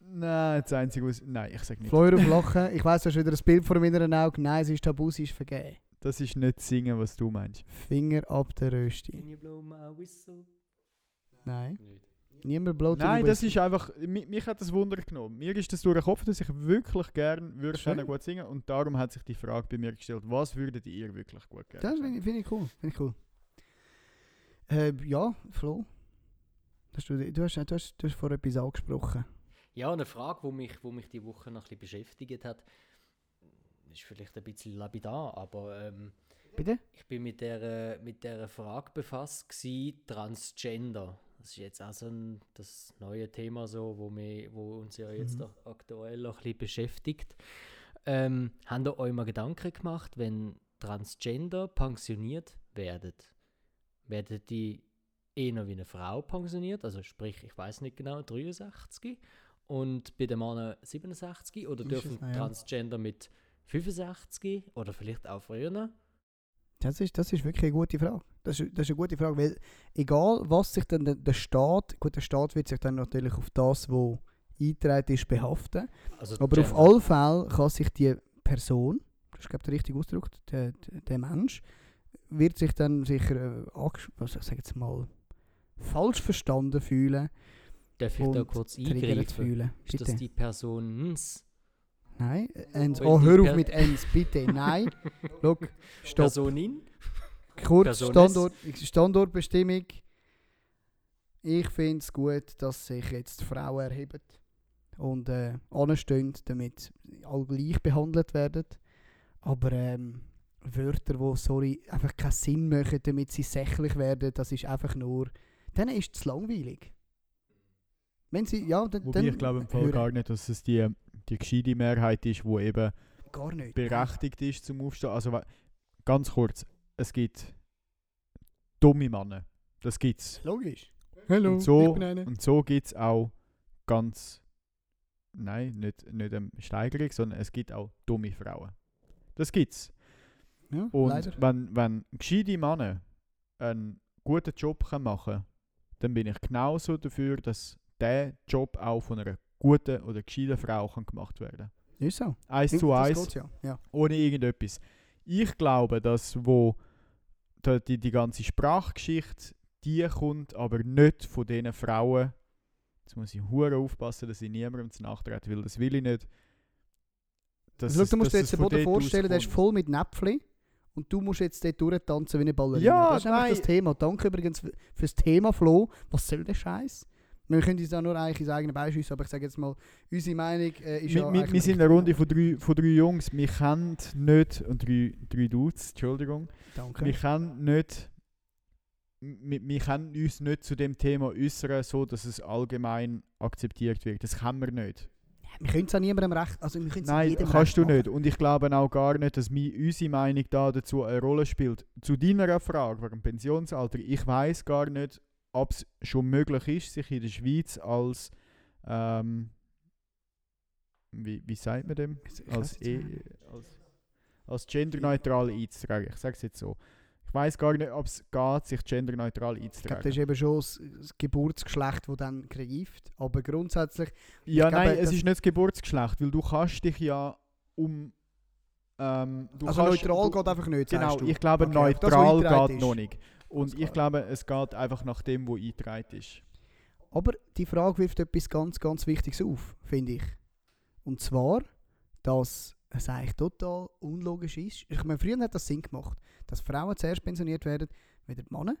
Speaker 1: Nein, das Einzige, was... Nein, ich sag nicht.
Speaker 2: Fleur auf Lachen. Ich weiss, du hast wieder ein Bild vor meinen Augen. Nein, sie ist tabu, sie ist vergeben.
Speaker 1: Das ist nicht singen, was du meinst.
Speaker 2: Finger ab der Rösti.
Speaker 3: Can you blow my whistle?
Speaker 2: Nein.
Speaker 3: Nicht.
Speaker 2: Niemand blowt
Speaker 1: Nein, das ist einfach... Mich, mich hat das Wunder genommen. Mir ist das durch den Kopf, dass ich wirklich gern würde können gut singen und darum hat sich die Frage bei mir gestellt, was würdet ihr wirklich gut gerne
Speaker 2: Das finde ich, find ich cool. Find ich cool. Äh, ja, Flo. Hast du, du, hast, du, hast, du hast vor etwas angesprochen.
Speaker 3: Ja, eine Frage, die mich, wo mich die Woche noch ein bisschen beschäftigt hat, ist vielleicht ein bisschen lapidar, aber ähm,
Speaker 2: Bitte?
Speaker 3: ich bin mit der, mit der Frage befasst gsi Transgender. Das ist jetzt auch so ein, das neue Thema, so, wo, wir, wo uns ja jetzt
Speaker 2: Mhm.
Speaker 3: auch aktuell noch ein bisschen beschäftigt. Ähm, habt ihr euch mal Gedanken gemacht, wenn Transgender pensioniert werden? Werden die eher wie eine Frau pensioniert? Also sprich, ich weiß nicht genau, 63 und bei den Männern 67 oder dürfen
Speaker 2: ja.
Speaker 3: Transgender mit 65 oder vielleicht auch früher?
Speaker 2: Das ist, das ist wirklich eine gute Frage. Das ist, das ist eine gute Frage, weil egal was sich dann der, der Staat, gut, der Staat wird sich dann natürlich auf das, was eingetragen ist, behaften.
Speaker 3: Also
Speaker 2: Aber auf
Speaker 3: Gender.
Speaker 2: alle Fälle kann sich die Person, das ist glaube ich der richtige Ausdruck, der, der Mensch, wird sich dann sicher, äh, was ich sage jetzt mal, falsch verstanden fühlen
Speaker 3: Darf ich da kurz eingreifen?
Speaker 2: fühlen.
Speaker 3: Ist das die Persons?
Speaker 2: Nein, Ens.
Speaker 3: Weil
Speaker 2: Oh,
Speaker 3: die
Speaker 2: hör auf mit Ens, bitte. Nein. Schau, stopp.
Speaker 3: Personin?
Speaker 2: Kurz. Standort, Standortbestimmung. Ich finde es gut, dass sich jetzt Frauen erheben und äh, anstehen, damit alle gleich behandelt werden. Aber ähm, Wörter, die sorry, einfach keinen Sinn machen, damit sie sächlich werden, das ist einfach nur. Dann ist es langweilig. Wenn sie, ja, dann.
Speaker 1: Wobei
Speaker 2: dann
Speaker 1: ich glaube im Fall gar nicht, dass es die, die gescheite Mehrheit ist, die eben
Speaker 2: gar nicht.
Speaker 1: berechtigt ist zum Aufstehen. Also ganz kurz, es gibt dumme Männer. Das gibt's.
Speaker 2: Logisch. Hallo,
Speaker 1: und so,
Speaker 2: ich bin einer.
Speaker 1: und so gibt es auch ganz, nein, nicht, nicht eine Steigerung, sondern es gibt auch dumme Frauen. Das gibt's.
Speaker 2: Ja,
Speaker 1: Und
Speaker 2: leider.
Speaker 1: wenn, wenn gescheite Männer einen guten Job machen können, dann bin ich genauso dafür, dass der Job auch von einer guten oder gescheiten Frau kann gemacht werden
Speaker 2: Ist so.
Speaker 1: Eins
Speaker 2: Das
Speaker 1: zu eins,
Speaker 2: Ja. ja.
Speaker 1: ohne irgendetwas. Ich glaube, dass wo die, die ganze Sprachgeschichte, die kommt aber nicht von diesen Frauen. Jetzt muss ich hure aufpassen, dass ich niemandem zu nachtrete, weil das will ich nicht. Dass
Speaker 2: Also,
Speaker 1: es-
Speaker 2: du musst dir jetzt den Boden vorstellen, der ist voll mit Näpfchen. Und du musst jetzt dort durchtanzen wie eine Ballerina.
Speaker 1: Ja,
Speaker 2: das ist einfach
Speaker 1: nein.
Speaker 2: das Thema. Danke übrigens f- fürs Thema, Flo. Was soll der Scheiß? Wir können uns da nur eigentlich ins eigene Bein schiessen, aber ich sage jetzt mal, unsere Meinung äh, ist
Speaker 1: Wir,
Speaker 2: ja
Speaker 1: wir, wir sind eine Runde von drei, von drei Jungs. Wir kennen nicht, und drei, drei Dudes, Entschuldigung.
Speaker 2: Danke.
Speaker 1: Wir können nicht, wir, wir können uns nicht zu dem Thema äußern, so dass es allgemein akzeptiert wird. Das können wir nicht.
Speaker 2: Wir können es an niemandem recht, also wir können
Speaker 1: Nein,
Speaker 2: jedem
Speaker 1: kannst du nicht. Und ich glaube auch gar nicht, dass mi, unsere Meinung da dazu eine Rolle spielt. Zu deiner Frage wegen Pensionsalter, ich weiß gar nicht, ob es schon möglich ist, sich in der Schweiz als, ähm, wie, wie sagt man dem? Als, e, als, als genderneutral einzutragen. Ich sage es jetzt so. Ich weiß gar nicht, ob es geht, sich genderneutral
Speaker 2: Ich glaube,
Speaker 1: einzutragen.
Speaker 2: das ist eben schon das, das Geburtsgeschlecht, das dann greift. Aber grundsätzlich,
Speaker 1: Ja,
Speaker 2: glaube,
Speaker 1: nein, es
Speaker 2: das-
Speaker 1: ist nicht das Geburtsgeschlecht, weil du kannst dich ja um... Ähm,
Speaker 2: also neutral
Speaker 1: du,
Speaker 2: geht einfach nicht,
Speaker 1: Genau, ich glaube,
Speaker 2: Okay, das,
Speaker 1: neutral
Speaker 2: eingetragen
Speaker 1: geht
Speaker 2: ist.
Speaker 1: noch nicht. Und ich glaube, es geht einfach nach dem, wo eingetragen ist.
Speaker 2: Aber die Frage wirft etwas ganz, ganz Wichtiges auf, finde ich. Und zwar, dass es eigentlich total unlogisch ist. Ich meine, früher hat das Sinn gemacht, dass Frauen zuerst pensioniert werden, wieder die Männer.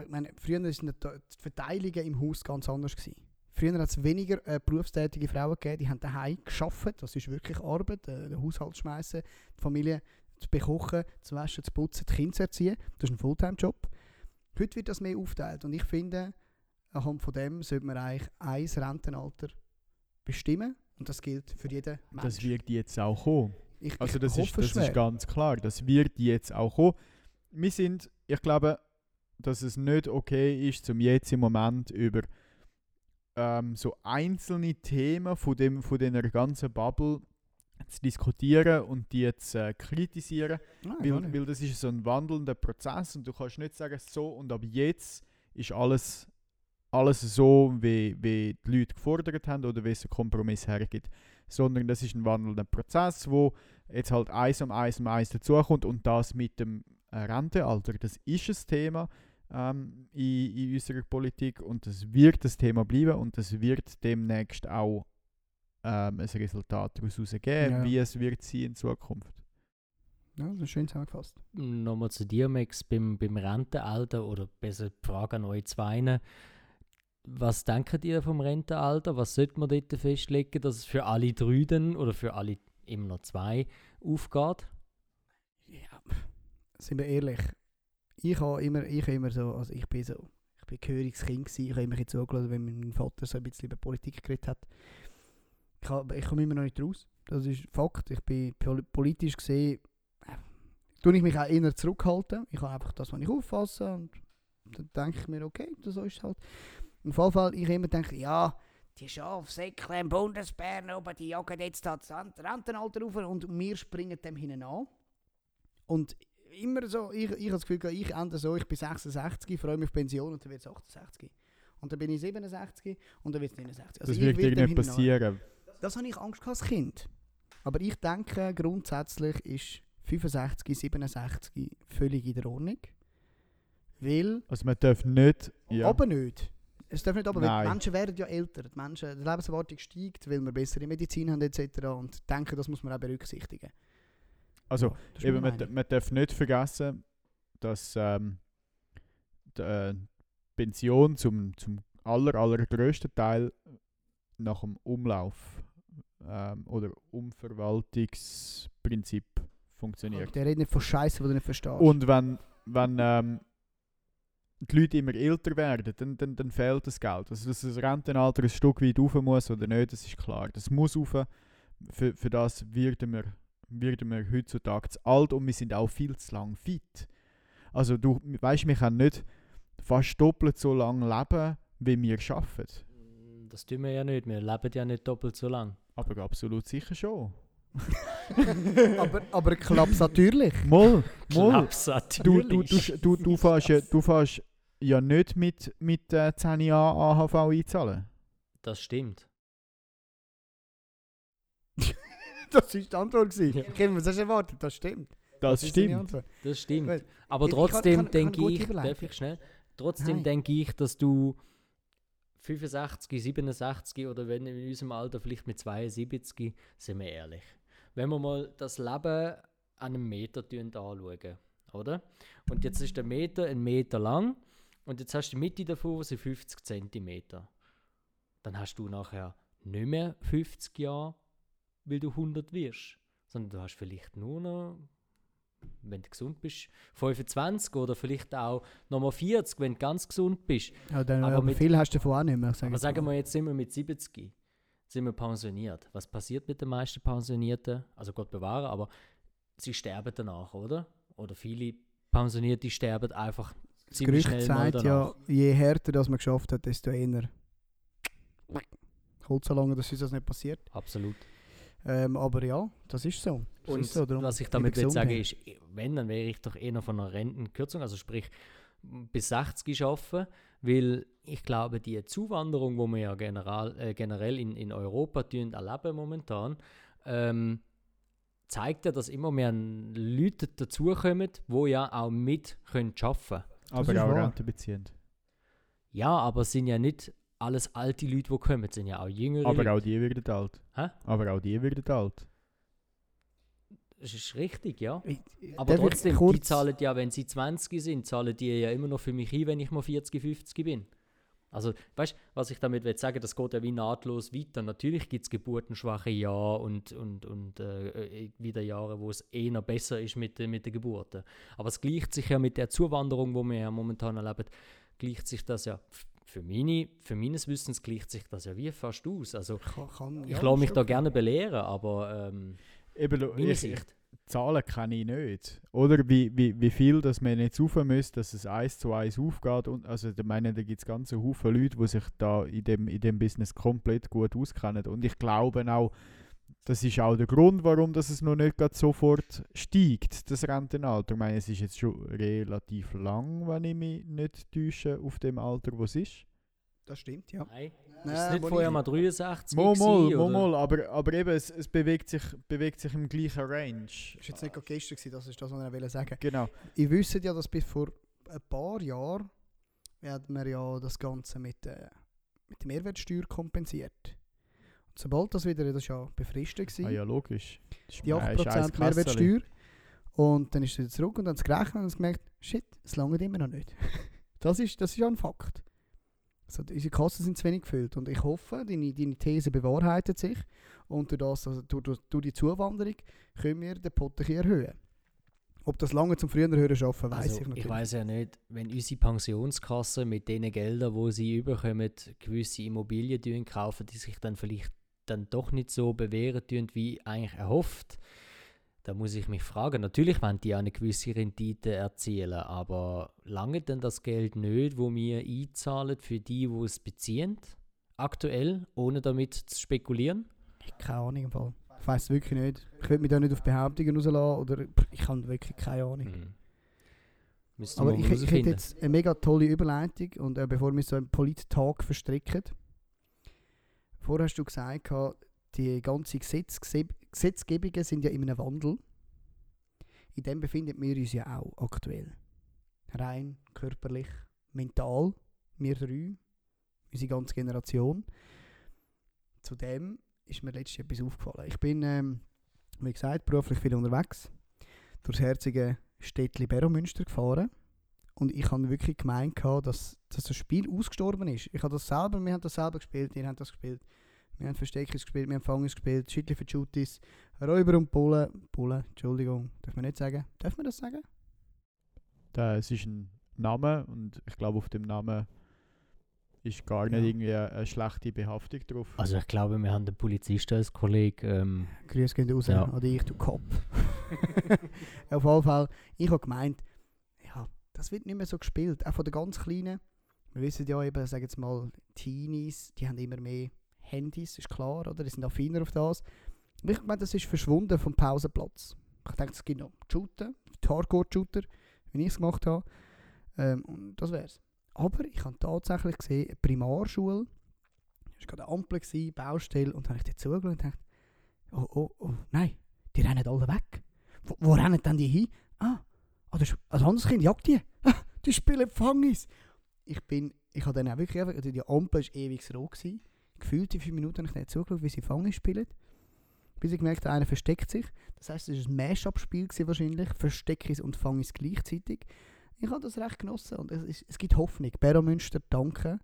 Speaker 2: Ich meine, früher waren die Verteilungen im Haus ganz anders. Gewesen. Früher hat es weniger äh, berufstätige Frauen gegeben, die haben daheim geschafft. Das ist wirklich Arbeit, äh, den Haushalt schmeißen, die Familie zu bekochen, zu waschen, zu putzen, die Kinder zu erziehen. Das ist ein Fulltime-Job. Heute wird das mehr aufteilt und ich finde, anhand von dem sollte man eigentlich ein Rentenalter bestimmen und das gilt für jeden Mensch.
Speaker 1: Das wird jetzt auch kommen.
Speaker 2: ich,
Speaker 1: Also
Speaker 2: ich
Speaker 1: das, ist,
Speaker 2: hoffe
Speaker 1: das
Speaker 2: schwer.
Speaker 1: ist ganz klar. Das wird jetzt auch kommen. Wir sind, ich glaube, dass es nicht okay ist, zum jetzt im Moment über ähm, so einzelne Themen von, dem, von dieser ganzen Bubble zu diskutieren und die zu äh, kritisieren.
Speaker 2: Nein, gar
Speaker 1: Weil, weil das ist so ein wandelnder Prozess und du kannst nicht sagen, so und ab jetzt ist alles, alles so, wie, wie die Leute gefordert haben oder wie es ein Kompromiss hergibt. Sondern das ist ein wandelnder Prozess, wo jetzt halt eins um eins um eins dazukommt und das mit dem äh, Rentenalter, das ist ein Thema ähm, in, in unserer Politik und das wird das Thema bleiben und das wird demnächst auch ähm, ein Resultat daraus herausgeben,
Speaker 2: Ja.
Speaker 1: wie es wird sein in Zukunft.
Speaker 2: Ja, das ist schön zusammengefasst.
Speaker 3: Nochmal zu dir, Max, beim, beim Rentenalter oder besser die Frage an euch zwei. Was denkt ihr vom Rentenalter? Was sollte man dort festlegen, dass es für alle drei oder für alle immer noch zwei aufgeht?
Speaker 2: Ja, sind wir ehrlich. Ich habe immer, ich habe immer so, also ich bin so, ich bin gehöriges Kind gewesen. Ich habe immer zugelassen, wenn mein Vater so ein bisschen über Politik geredet hat. Ich, habe, ich komme immer noch nicht raus. Das ist Fakt. Ich bin pol politisch gesehen, äh, tue ich mich auch eher zurückhalten. Ich habe einfach das, was ich auffasse und dann denke ich mir, okay, das so ist es halt. Auf jeden Fall, ich immer denke, ja, die Schafsäckle im Bundesbären oben, die jagen jetzt da das Ren- Rentenalter rauf und wir springen dem hinten an. Und immer so, ich, ich habe das Gefühl, ich ende so, ich bin 66, freue mich auf Pension und dann wird es 68. Und dann bin ich 67 und dann wird es 69. Also
Speaker 1: das
Speaker 2: ich
Speaker 1: wird irgendwie
Speaker 2: hinten an.
Speaker 1: passieren.
Speaker 2: Das habe ich Angst gehabt als Kind. Aber ich denke, grundsätzlich ist 65, 67 völlig in der Ordnung. Weil,
Speaker 1: Also man darf nicht... Ja.
Speaker 2: aber nicht. Es darf nicht aber, weil die Menschen werden ja älter. Die, Menschen, die Lebenserwartung steigt, weil wir bessere Medizin haben etc. Und denke, das muss man auch berücksichtigen.
Speaker 1: Also
Speaker 2: Ja,
Speaker 1: eben, man, man darf nicht vergessen, dass ähm, die äh, Pension zum, zum aller, allergrößten Teil nach dem Umlauf ähm, oder Umverwaltungsprinzip funktioniert.
Speaker 2: Der redet nicht von Scheiße, die du nicht verstehst.
Speaker 1: Und wenn, wenn ähm, die Leute immer älter werden, dann, dann, dann fehlt das Geld. Also dass das Rentenalter ein Stück weit rauf muss oder nicht, das ist klar. Das muss rauf. Für, für das werden wir, werden wir heutzutage zu alt und wir sind auch viel zu lang fit. Also du weißt, wir können nicht fast doppelt so lange leben, wie wir schaffen.
Speaker 3: Mm, Das tun wir ja nicht. Wir leben ja nicht doppelt so lang.
Speaker 1: Aber absolut sicher schon.
Speaker 2: aber, aber klappt natürlich.
Speaker 1: Moll, moll.
Speaker 3: Klaps,
Speaker 1: Du, du, du,
Speaker 3: natürlich.
Speaker 1: du, du, fährst, du fährst ja nicht mit, mit äh, 10 Jahren AHV einzahlen.
Speaker 3: Das stimmt.
Speaker 2: Das war die Antwort. gewesen.
Speaker 3: Ja.
Speaker 2: Kim, was hast du erwartet? Das stimmt.
Speaker 1: Das,
Speaker 2: ist deine
Speaker 1: stimmt.
Speaker 3: Das stimmt. Aber
Speaker 2: Ich- ich kann-
Speaker 3: trotzdem
Speaker 2: kann- kann
Speaker 3: denke ich, darf ich schnell? Trotzdem denke ich, dass du 65, 67 oder wenn in unserem Alter vielleicht mit 72, sind wir ehrlich. Wenn wir mal das Leben an einem Meter anschauen, oder? Und jetzt ist der Meter ein Meter lang und jetzt hast du die Mitte davon sind 50 Zentimeter. Dann hast du nachher nicht mehr 50 Jahre, weil du 100 wirst, sondern du hast vielleicht nur noch wenn du gesund bist, 25 oder vielleicht auch nochmal 40, wenn du ganz gesund bist.
Speaker 2: Ja, dann,
Speaker 3: Aber
Speaker 2: aber
Speaker 3: mit-
Speaker 2: viel hast du davon auch nicht mehr. Sag
Speaker 3: Aber sagen wir jetzt sind wir mit 70, sind wir pensioniert. Was passiert mit den meisten Pensionierten? Also Gott bewahre, aber sie sterben danach, oder? Oder viele Pensionierte sterben einfach
Speaker 2: Das Gerücht sagt ja, je härter das man geschafft hat, desto eher. Holt so lange, dass uns das nicht passiert.
Speaker 3: Absolut.
Speaker 2: Ähm, aber ja, das ist so. Das
Speaker 3: Und
Speaker 2: ist so,
Speaker 3: was ich damit will sagen ist, wenn, dann wäre ich doch eher von einer Rentenkürzung, also sprich bis 60 arbeiten, weil ich glaube, die Zuwanderung, wo wir ja general, äh, generell in, in Europa tun, erleben momentan, ähm, zeigt ja, dass immer mehr Leute dazukommen, die ja auch mit können arbeiten können.
Speaker 1: Aber auch rentenbeziehend.
Speaker 3: Ja, aber es sind ja nicht alles alte Leute, die kommen, es sind ja auch jüngere
Speaker 1: Aber
Speaker 3: Leute.
Speaker 1: auch die werden alt.
Speaker 3: Hä?
Speaker 1: Aber auch die werden alt.
Speaker 3: Das ist richtig, ja. Aber
Speaker 2: darf ich
Speaker 3: trotzdem, die
Speaker 2: kurz-
Speaker 3: zahlen ja, wenn sie 20 sind, zahlen die ja immer noch für mich ein, wenn ich mal 40, 50 bin. Also, weißt du, was ich damit will sagen, das geht ja wie nahtlos weiter. Natürlich gibt es geburtenschwache Jahre und, und, und äh, wieder Jahre, wo es eher besser ist mit, den- mit den Geburten. Aber es gleicht sich ja mit der Zuwanderung, wo wir ja momentan erleben, gleicht sich das ja, für, meine, für meines Wissens gleicht sich das ja wie fast aus. Also,
Speaker 2: Kann, kann,
Speaker 3: ich
Speaker 2: ja,
Speaker 3: lasse mich da gerne belehren, aber ähm,
Speaker 1: Eben,
Speaker 3: meine
Speaker 1: ich,
Speaker 3: Sicht.
Speaker 1: Zahlen kenne ich nicht. Oder wie, wie, wie viel dass man jetzt rauf muss, dass es eins zu eins aufgeht. Und, also ich meine, da gibt es ganze Haufen Leute, die sich da in dem, in dem Business komplett gut auskennen. Und ich glaube auch, das ist auch der Grund, warum das es noch nicht grad sofort steigt, das Rentenalter. Ich meine, es ist jetzt schon relativ lang, wenn ich mich nicht täusche, auf dem Alter, wo es ist.
Speaker 2: Das stimmt, ja.
Speaker 3: Nein.
Speaker 2: Nein,
Speaker 3: Ist es nicht vorher
Speaker 2: ich-
Speaker 3: mal 63
Speaker 1: Mal, mal,
Speaker 3: gewesen,
Speaker 1: mal,
Speaker 3: oder?
Speaker 1: mal, aber, aber eben, es, es bewegt, sich, bewegt sich im gleichen Range.
Speaker 2: Das war jetzt nicht gerade gestern, gewesen, das ist das, was ich wollte sagen.
Speaker 1: Genau.
Speaker 2: Ihr wisst ja, dass bis vor ein paar Jahren hat man ja das Ganze mit, äh, mit der Mehrwertsteuer kompensiert. Und sobald das wieder, das ist ja befristet gewesen,
Speaker 1: Ah ja, logisch.
Speaker 2: Die
Speaker 1: mir ein scheiß
Speaker 2: 8%
Speaker 1: Kässeli.
Speaker 2: Mehrwertsteuer. Und dann ist es wieder zurück und dann hat es gerechnet und gemerkt, shit, es langt immer noch nicht. das, ist, das ist ja ein Fakt. Also, unsere Kassen sind zu wenig gefüllt und ich hoffe, deine, deine These bewahrheitet sich und durch, das, also durch, durch, durch die Zuwanderung können wir den Pot ein bisschen erhöhen. Ob das lange zum früheren Hören schaffen, weiß
Speaker 3: Also,
Speaker 2: ich
Speaker 3: ich
Speaker 2: natürlich.
Speaker 3: weiß ja nicht, wenn unsere Pensionskasse mit den Geldern, wo sie überkommen, gewisse Immobilien kaufen, die sich dann vielleicht dann doch nicht so bewähren tun, wie eigentlich erhofft. Da muss ich mich fragen. Natürlich wollen die auch eine gewisse Rendite erzielen, aber lange denn das Geld nicht, wo wir einzahlen für die, die es beziehen, aktuell, ohne damit zu spekulieren?
Speaker 2: Keine Ahnung im Fall. Ich weiß es wirklich nicht. Ich will mich da nicht auf Behauptungen rauslassen oder ich habe wirklich keine Ahnung.
Speaker 3: Hm. Müsste
Speaker 2: Aber ich, ich hätte jetzt eine mega tolle Überleitung und äh, bevor wir so einen Polit-Tag verstricken. Vorher hast du gesagt, die ganzen Gesetz Gesetzgebungen sind ja in einem Wandel. In dem befinden wir uns ja auch aktuell. Rein körperlich, mental, wir drei, unsere ganze Generation. Zudem ist mir letztens etwas aufgefallen. Ich bin, ähm, wie gesagt, beruflich viel unterwegs. Durchs herzige Städtli Beromünster gefahren. Und ich habe wirklich gemeint, dass, dass das Spiel ausgestorben ist. Ich habe das selber, wir haben das selber gespielt, ihr habt das gespielt. Wir haben Versteckers gespielt, wir haben Fangers gespielt, Schüttli für Shooties, Räuber und Bullen. Bullen, Entschuldigung, darf man nicht sagen? Darf man das sagen?
Speaker 1: Das ist ein Name und ich glaube, auf dem Namen ist gar nicht
Speaker 2: Ja.
Speaker 1: irgendwie eine, eine schlechte Behaftung drauf.
Speaker 3: Also ich glaube, wir haben den Polizisten als Kollegen. Ähm,
Speaker 2: Grüß gehen raus
Speaker 3: Ja.
Speaker 2: an dich, du Kopf. Auf jeden Fall, ich habe gemeint, ja, das wird nicht mehr so gespielt. Auch von den ganz Kleinen. Wir wissen ja eben, sagen jetzt mal, Teenies, die haben immer mehr Handys, ist klar, oder? Die sind affiner auf das. Ich meine, das ist verschwunden vom Pausenplatz. Ich denke, es gibt noch Shooter, Hardcore-Shooter, wie ich es gemacht habe. Ähm, und das wär's. Aber ich habe tatsächlich gesehen, eine Primarschule, es war gerade eine Ampel, gewesen, Baustelle, und dann habe ich dort zugeschaut und dachte, oh, oh, oh, nein, die rennen alle weg. Wo, wo rennen denn die hin? Ah, ah das ist ein anderes Kind, jagt die. Ah, die spielen Fangis. Ich bin, ich habe dann auch wirklich einfach, die Ampel war ewig rot. Gewesen. Gefühlt in fünf Minuten habe ich dann zugeschaut, wie sie Fangis spielen. Bis ich gemerkt habe, einer versteckt sich. Das heisst, es war ein Mash-up-Spiel wahrscheinlich. Versteckis und Fangis gleichzeitig. Ich habe das recht genossen und es, ist, es gibt Hoffnung. Beromünster, danke.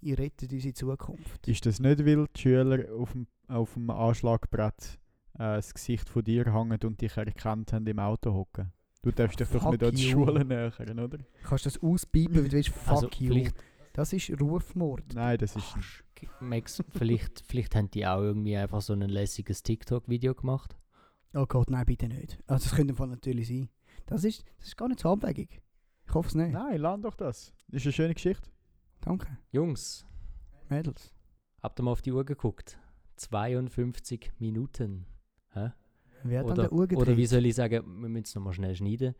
Speaker 2: Ihr rettet unsere Zukunft.
Speaker 1: Ist das nicht, weil die Schüler auf dem, auf dem Anschlagbrett äh, das Gesicht von dir hängen und dich erkannt haben im Auto hocken? Du darfst dich doch
Speaker 2: Fuck
Speaker 1: nicht an die
Speaker 2: you.
Speaker 1: Schule nähern, oder?
Speaker 2: Kannst du das auspiepen, wie du willst? Fuck
Speaker 3: also
Speaker 2: you.
Speaker 3: vielleicht,
Speaker 2: Das ist Rufmord.
Speaker 1: Nein, das ist...
Speaker 3: Max, vielleicht, vielleicht haben die auch irgendwie einfach so ein lässiges TikTok-Video gemacht.
Speaker 2: Oh Gott, nein, bitte nicht. Also das könnte Fall natürlich sein. Das ist, das ist gar nicht so abwegig. Ich hoffe es nicht.
Speaker 1: Nein, lern doch das. Das ist eine schöne Geschichte.
Speaker 2: Danke.
Speaker 3: Jungs,
Speaker 2: Mädels.
Speaker 3: habt ihr mal auf die Uhr geguckt? 52 Minuten. Hä?
Speaker 2: Wer hat an
Speaker 3: Oder,
Speaker 2: der Uhr gedreht?
Speaker 3: oder wie soll ich sagen, wir müssen es nochmal schnell schneiden.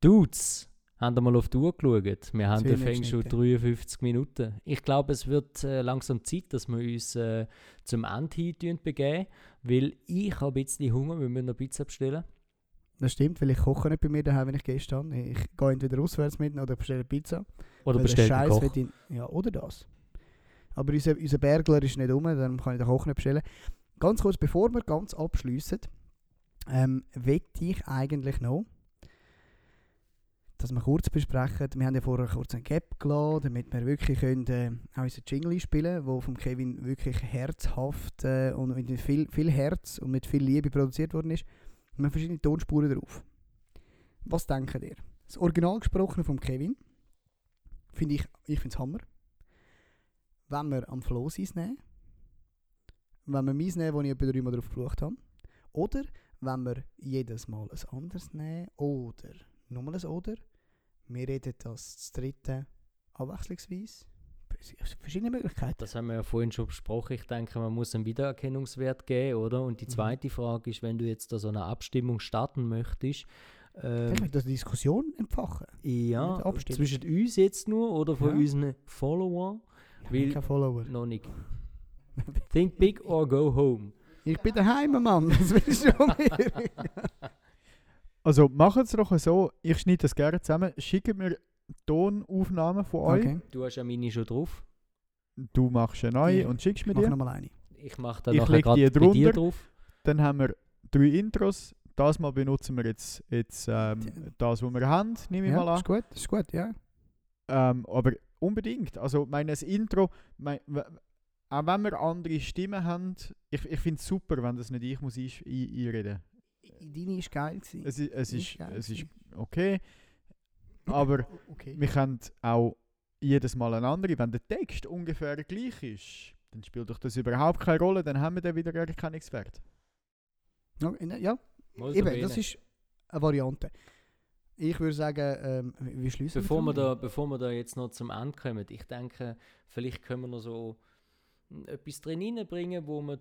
Speaker 3: Dudes, haben ihr mal auf die Uhr geschaut? Wir haben Feng schon
Speaker 2: geschnitten.
Speaker 3: 53 Minuten. Ich glaube, es wird äh, langsam Zeit, dass wir uns äh, zum Ende hin begeben, weil ich habe ein bisschen Hunger, wir müssen noch Pizza bestellen.
Speaker 2: Das stimmt, weil ich koche nicht bei mir daheim, wenn ich Gäste habe. Ich gehe entweder auswärts mit oder bestelle Pizza.
Speaker 3: Oder einen
Speaker 2: Scheiß Ja, oder das. Aber unser, unser Bergler ist nicht um, dann kann ich den Koch nicht bestellen. Ganz kurz, bevor wir ganz abschliessen, ähm, wette ich eigentlich noch, dass wir kurz besprechen, wir haben ja vorher kurz einen Gap gelassen, damit wir wirklich können, äh, auch unseren Jingle spielen wo vom Kevin wirklich herzhaft äh, und mit viel, viel Herz und mit viel Liebe produziert worden ist. Wir haben verschiedene Tonspuren drauf. Was denkt ihr? Das Original gesprochene vom Kevin finde ich, ich finde es Hammer. Wenn wir am Floß eins nehmen, wenn wir meins nehmen, wo ich etwa dreimal drauf geflucht habe, oder wenn wir jedes Mal ein anderes nehmen, oder nochmal ein Oder, wir reden das das dritte abwechslungsweise, es verschiedene Möglichkeiten.
Speaker 3: Das haben wir ja vorhin schon besprochen. Ich denke, man muss einen Wiedererkennungswert geben, oder? Und die
Speaker 2: Mhm.
Speaker 3: zweite Frage ist, wenn du jetzt da so eine Abstimmung starten möchtest,
Speaker 2: Vielleicht
Speaker 3: ähm,
Speaker 2: das eine Diskussion entfachen.
Speaker 3: ja, zwischen uns jetzt nur oder von
Speaker 2: Ja.
Speaker 3: unseren Followern?
Speaker 2: Ich
Speaker 3: Weil-
Speaker 2: bin kein Follower.
Speaker 3: Noch nicht. Think big or go home.
Speaker 2: Ich bin daheim, Mann. Das willst du von mir.
Speaker 1: Also macht es doch so, ich schneide das gerne zusammen, schickt mir Tonaufnahmen von euch,
Speaker 2: Okay,
Speaker 3: Du hast ja meine schon drauf.
Speaker 1: du machst eine neue
Speaker 2: Ja,
Speaker 1: und schickst mir
Speaker 2: ich mach
Speaker 1: die.
Speaker 2: nochmal eine.
Speaker 3: Ich mache da
Speaker 1: Ich leg
Speaker 3: gerade
Speaker 1: die
Speaker 3: bei dir
Speaker 1: drunter.
Speaker 3: drauf.
Speaker 1: Dann haben wir drei Intros. Das mal benutzen wir jetzt, jetzt ähm, das, was wir haben, nehme ich
Speaker 2: Ja,
Speaker 1: mal an.
Speaker 2: ist gut, ist gut, ja.
Speaker 1: Ähm, aber unbedingt. Also, meine, das Intro, mein, auch wenn wir andere Stimmen haben, ich, ich finde es super, wenn das nicht ich muss ein, ein, einreden.
Speaker 2: Deine ist geil gewesen.
Speaker 1: Es, ist- es, ist,
Speaker 2: geil
Speaker 1: es ist okay, aber
Speaker 2: Okay.
Speaker 1: wir können auch jedes Mal eine andere. Wenn der Text ungefähr gleich ist, dann spielt doch das überhaupt keine Rolle, dann haben wir dann wieder Erkennungswert.
Speaker 2: Okay, Ja,
Speaker 3: Molto
Speaker 2: eben, das ist eine Variante. Ich würde sagen, ähm, wir schließen
Speaker 3: Bevor wir, da, bevor wir da jetzt noch zum Ende kommen, ich denke, vielleicht können wir noch so etwas drin reinbringen, wo wir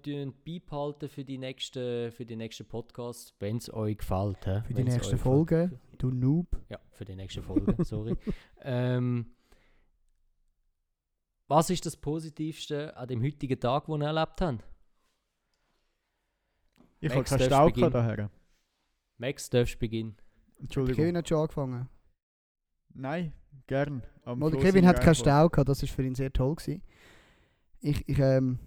Speaker 3: beibehalten für die nächsten, für die nächsten Podcast, wenn es euch gefällt. hä?
Speaker 2: Für die
Speaker 3: Wenn's
Speaker 2: nächste Folge,
Speaker 3: gefällt.
Speaker 2: du Noob.
Speaker 3: Ja, für die nächste Folge, sorry. ähm, was ist das Positivste an dem heutigen Tag, den ihr erlebt habt?
Speaker 1: Ich habe keinen Stau daher.
Speaker 3: Max, darfst du beginnen.
Speaker 1: Entschuldigung.
Speaker 2: Kevin hat schon angefangen.
Speaker 1: Nein, gern. Am
Speaker 2: Kevin hat
Speaker 1: wir
Speaker 2: keinen Stau gehabt, das war für ihn sehr toll. Gewesen. Ich, ich, ähm,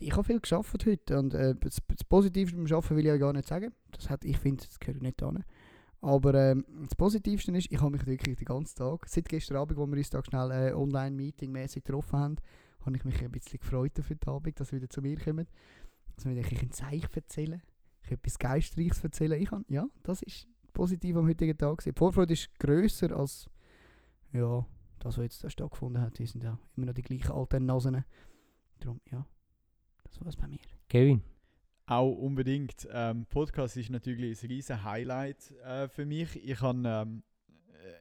Speaker 2: ich habe viel geschafft heute und äh, das, das Positivste beim Arbeiten will ich ja gar nicht sagen. Das hat, ich finde, das gehört nicht an. Aber ähm, das Positivste ist, ich habe mich wirklich den ganzen Tag, seit gestern Abend, wo wir uns da schnell äh, online-meeting mäßig getroffen haben, habe ich mich ein bisschen gefreut auf den Abend, dass sie wieder zu mir kommen. Dass wir ich ein Zeichen erzählen, ich etwas Geistreiches erzählen. Ich kann, ja, das ist positiv am heutigen Tag. Die Vorfreude ist grösser als ja, das, was jetzt da stattgefunden hat. Die sind ja immer noch die gleichen alten Nasen. Darum, ja, das war es bei mir.
Speaker 3: Kevin.
Speaker 1: Auch unbedingt. Ähm, Podcast ist natürlich ein riesen Highlight äh, für mich. Ich, han, ähm,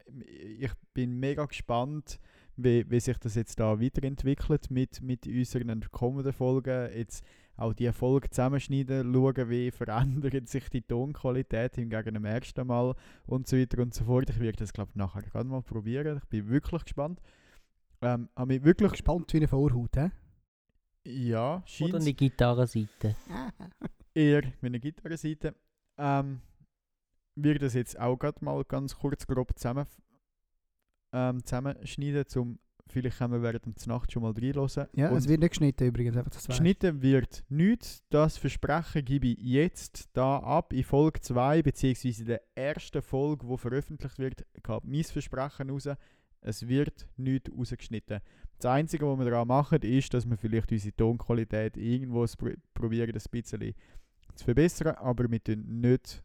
Speaker 1: äh, ich bin mega gespannt, wie, wie sich das jetzt da weiterentwickelt mit, mit unseren kommenden Folgen. Jetzt auch die Folge zusammenschneiden, schauen, wie verändert sich die Tonqualität im gegen dem ersten Mal und so weiter und so fort. Ich werde das, glaube ich, nachher gerade mal probieren. Ich bin wirklich gespannt. Ähm, habe mich wirklich...
Speaker 2: Gespannt wie eine Vorhaut, hä?
Speaker 1: Ja,
Speaker 3: Oder
Speaker 1: scheint's.
Speaker 3: eine Gitarrenseite.
Speaker 1: eher mit einer Gitarrenseite. Ähm, wir das jetzt auch gerade mal ganz kurz grob zusammen, ähm, zusammenschneiden, um vielleicht können wir während der Nacht schon mal reinhören.
Speaker 2: Ja,
Speaker 1: Und
Speaker 2: es wird nicht geschnitten übrigens, einfach das
Speaker 1: geschnitten wird nichts. Das Versprechen gebe ich jetzt da ab. In Folge 2, beziehungsweise in der ersten Folge, die veröffentlicht wird, gab mein Versprechen raus. Es wird nichts rausgeschnitten. Das Einzige, was wir daran machen, ist, dass wir vielleicht unsere Tonqualität irgendwo probieren, ein bisschen zu verbessern, aber wir tun nicht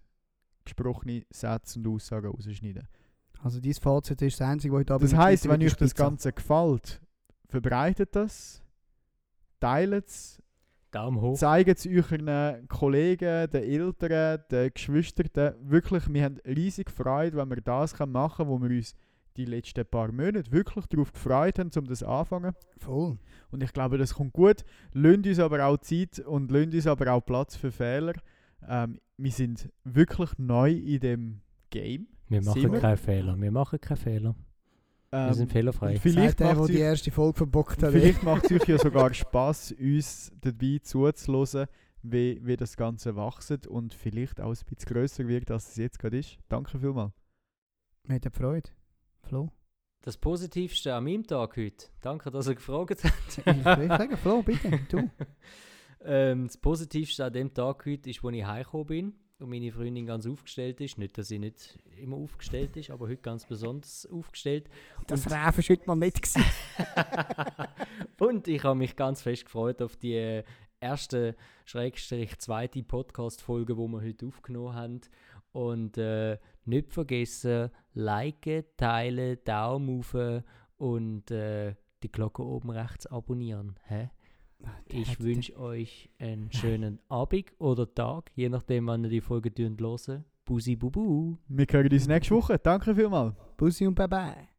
Speaker 1: gesprochene Sätze und Aussagen rausschneiden.
Speaker 2: Also dein Fazit ist das einzige, was heute Abend
Speaker 1: Das heisst, wenn euch das. Ganze gefällt, verbreitet das, teilt es,
Speaker 3: Daumen hoch.
Speaker 1: zeigt es euren Kollegen, den Eltern, den Geschwistern. Wirklich, wir haben riesig Freude, wenn wir das machen können, wo wir uns die letzten paar Monate wirklich darauf gefreut haben, um das anfangen.
Speaker 2: Voll.
Speaker 1: Und ich glaube, das kommt gut. Lasst uns aber auch Zeit und lasst uns aber auch Platz für Fehler. Ähm, wir sind wirklich neu in dem Game.
Speaker 3: Wir machen
Speaker 1: Sind wir?
Speaker 3: keine Fehler. Wir machen keine Fehler.
Speaker 1: Ähm,
Speaker 3: Wir sind fehlerfrei.
Speaker 1: und
Speaker 2: Sagt
Speaker 1: Vielleicht
Speaker 2: der, der
Speaker 1: macht
Speaker 2: die
Speaker 1: es
Speaker 2: erste Folge verbockt hat.
Speaker 1: vielleicht macht's euch ja sogar Spaß, uns dabei zuzuhören, wie, wie das Ganze wächst und vielleicht auch ein bisschen grösser wird, als es jetzt gerade ist. Danke vielmals.
Speaker 2: Mir hat Freude. Flo.
Speaker 3: Das Positivste an meinem Tag heute, danke, dass ihr gefragt habt.
Speaker 2: Ich sagen, Flo, bitte, du.
Speaker 3: ähm, das Positivste an dem Tag heute ist, als ich heimgekommen bin und meine Freundin ganz aufgestellt ist. Nicht, dass sie nicht immer aufgestellt ist, aber heute ganz besonders aufgestellt.
Speaker 2: Das
Speaker 3: Und-
Speaker 2: Räfen war heute mal nicht.
Speaker 3: Und ich habe mich ganz fest gefreut auf die erste, Schrägstrich zweite Podcast-Folge, die wir heute aufgenommen haben. Und äh, nicht vergessen, liken, teilen, Daumen auf und äh, die Glocke oben rechts abonnieren. Hä? Ich wünsche euch einen schönen Abend oder Tag, je nachdem, wann ihr die Folge hören. Busi Bubu.
Speaker 1: Wir hören uns nächste Woche. Danke vielmals.
Speaker 2: Bussi und Bye-bye.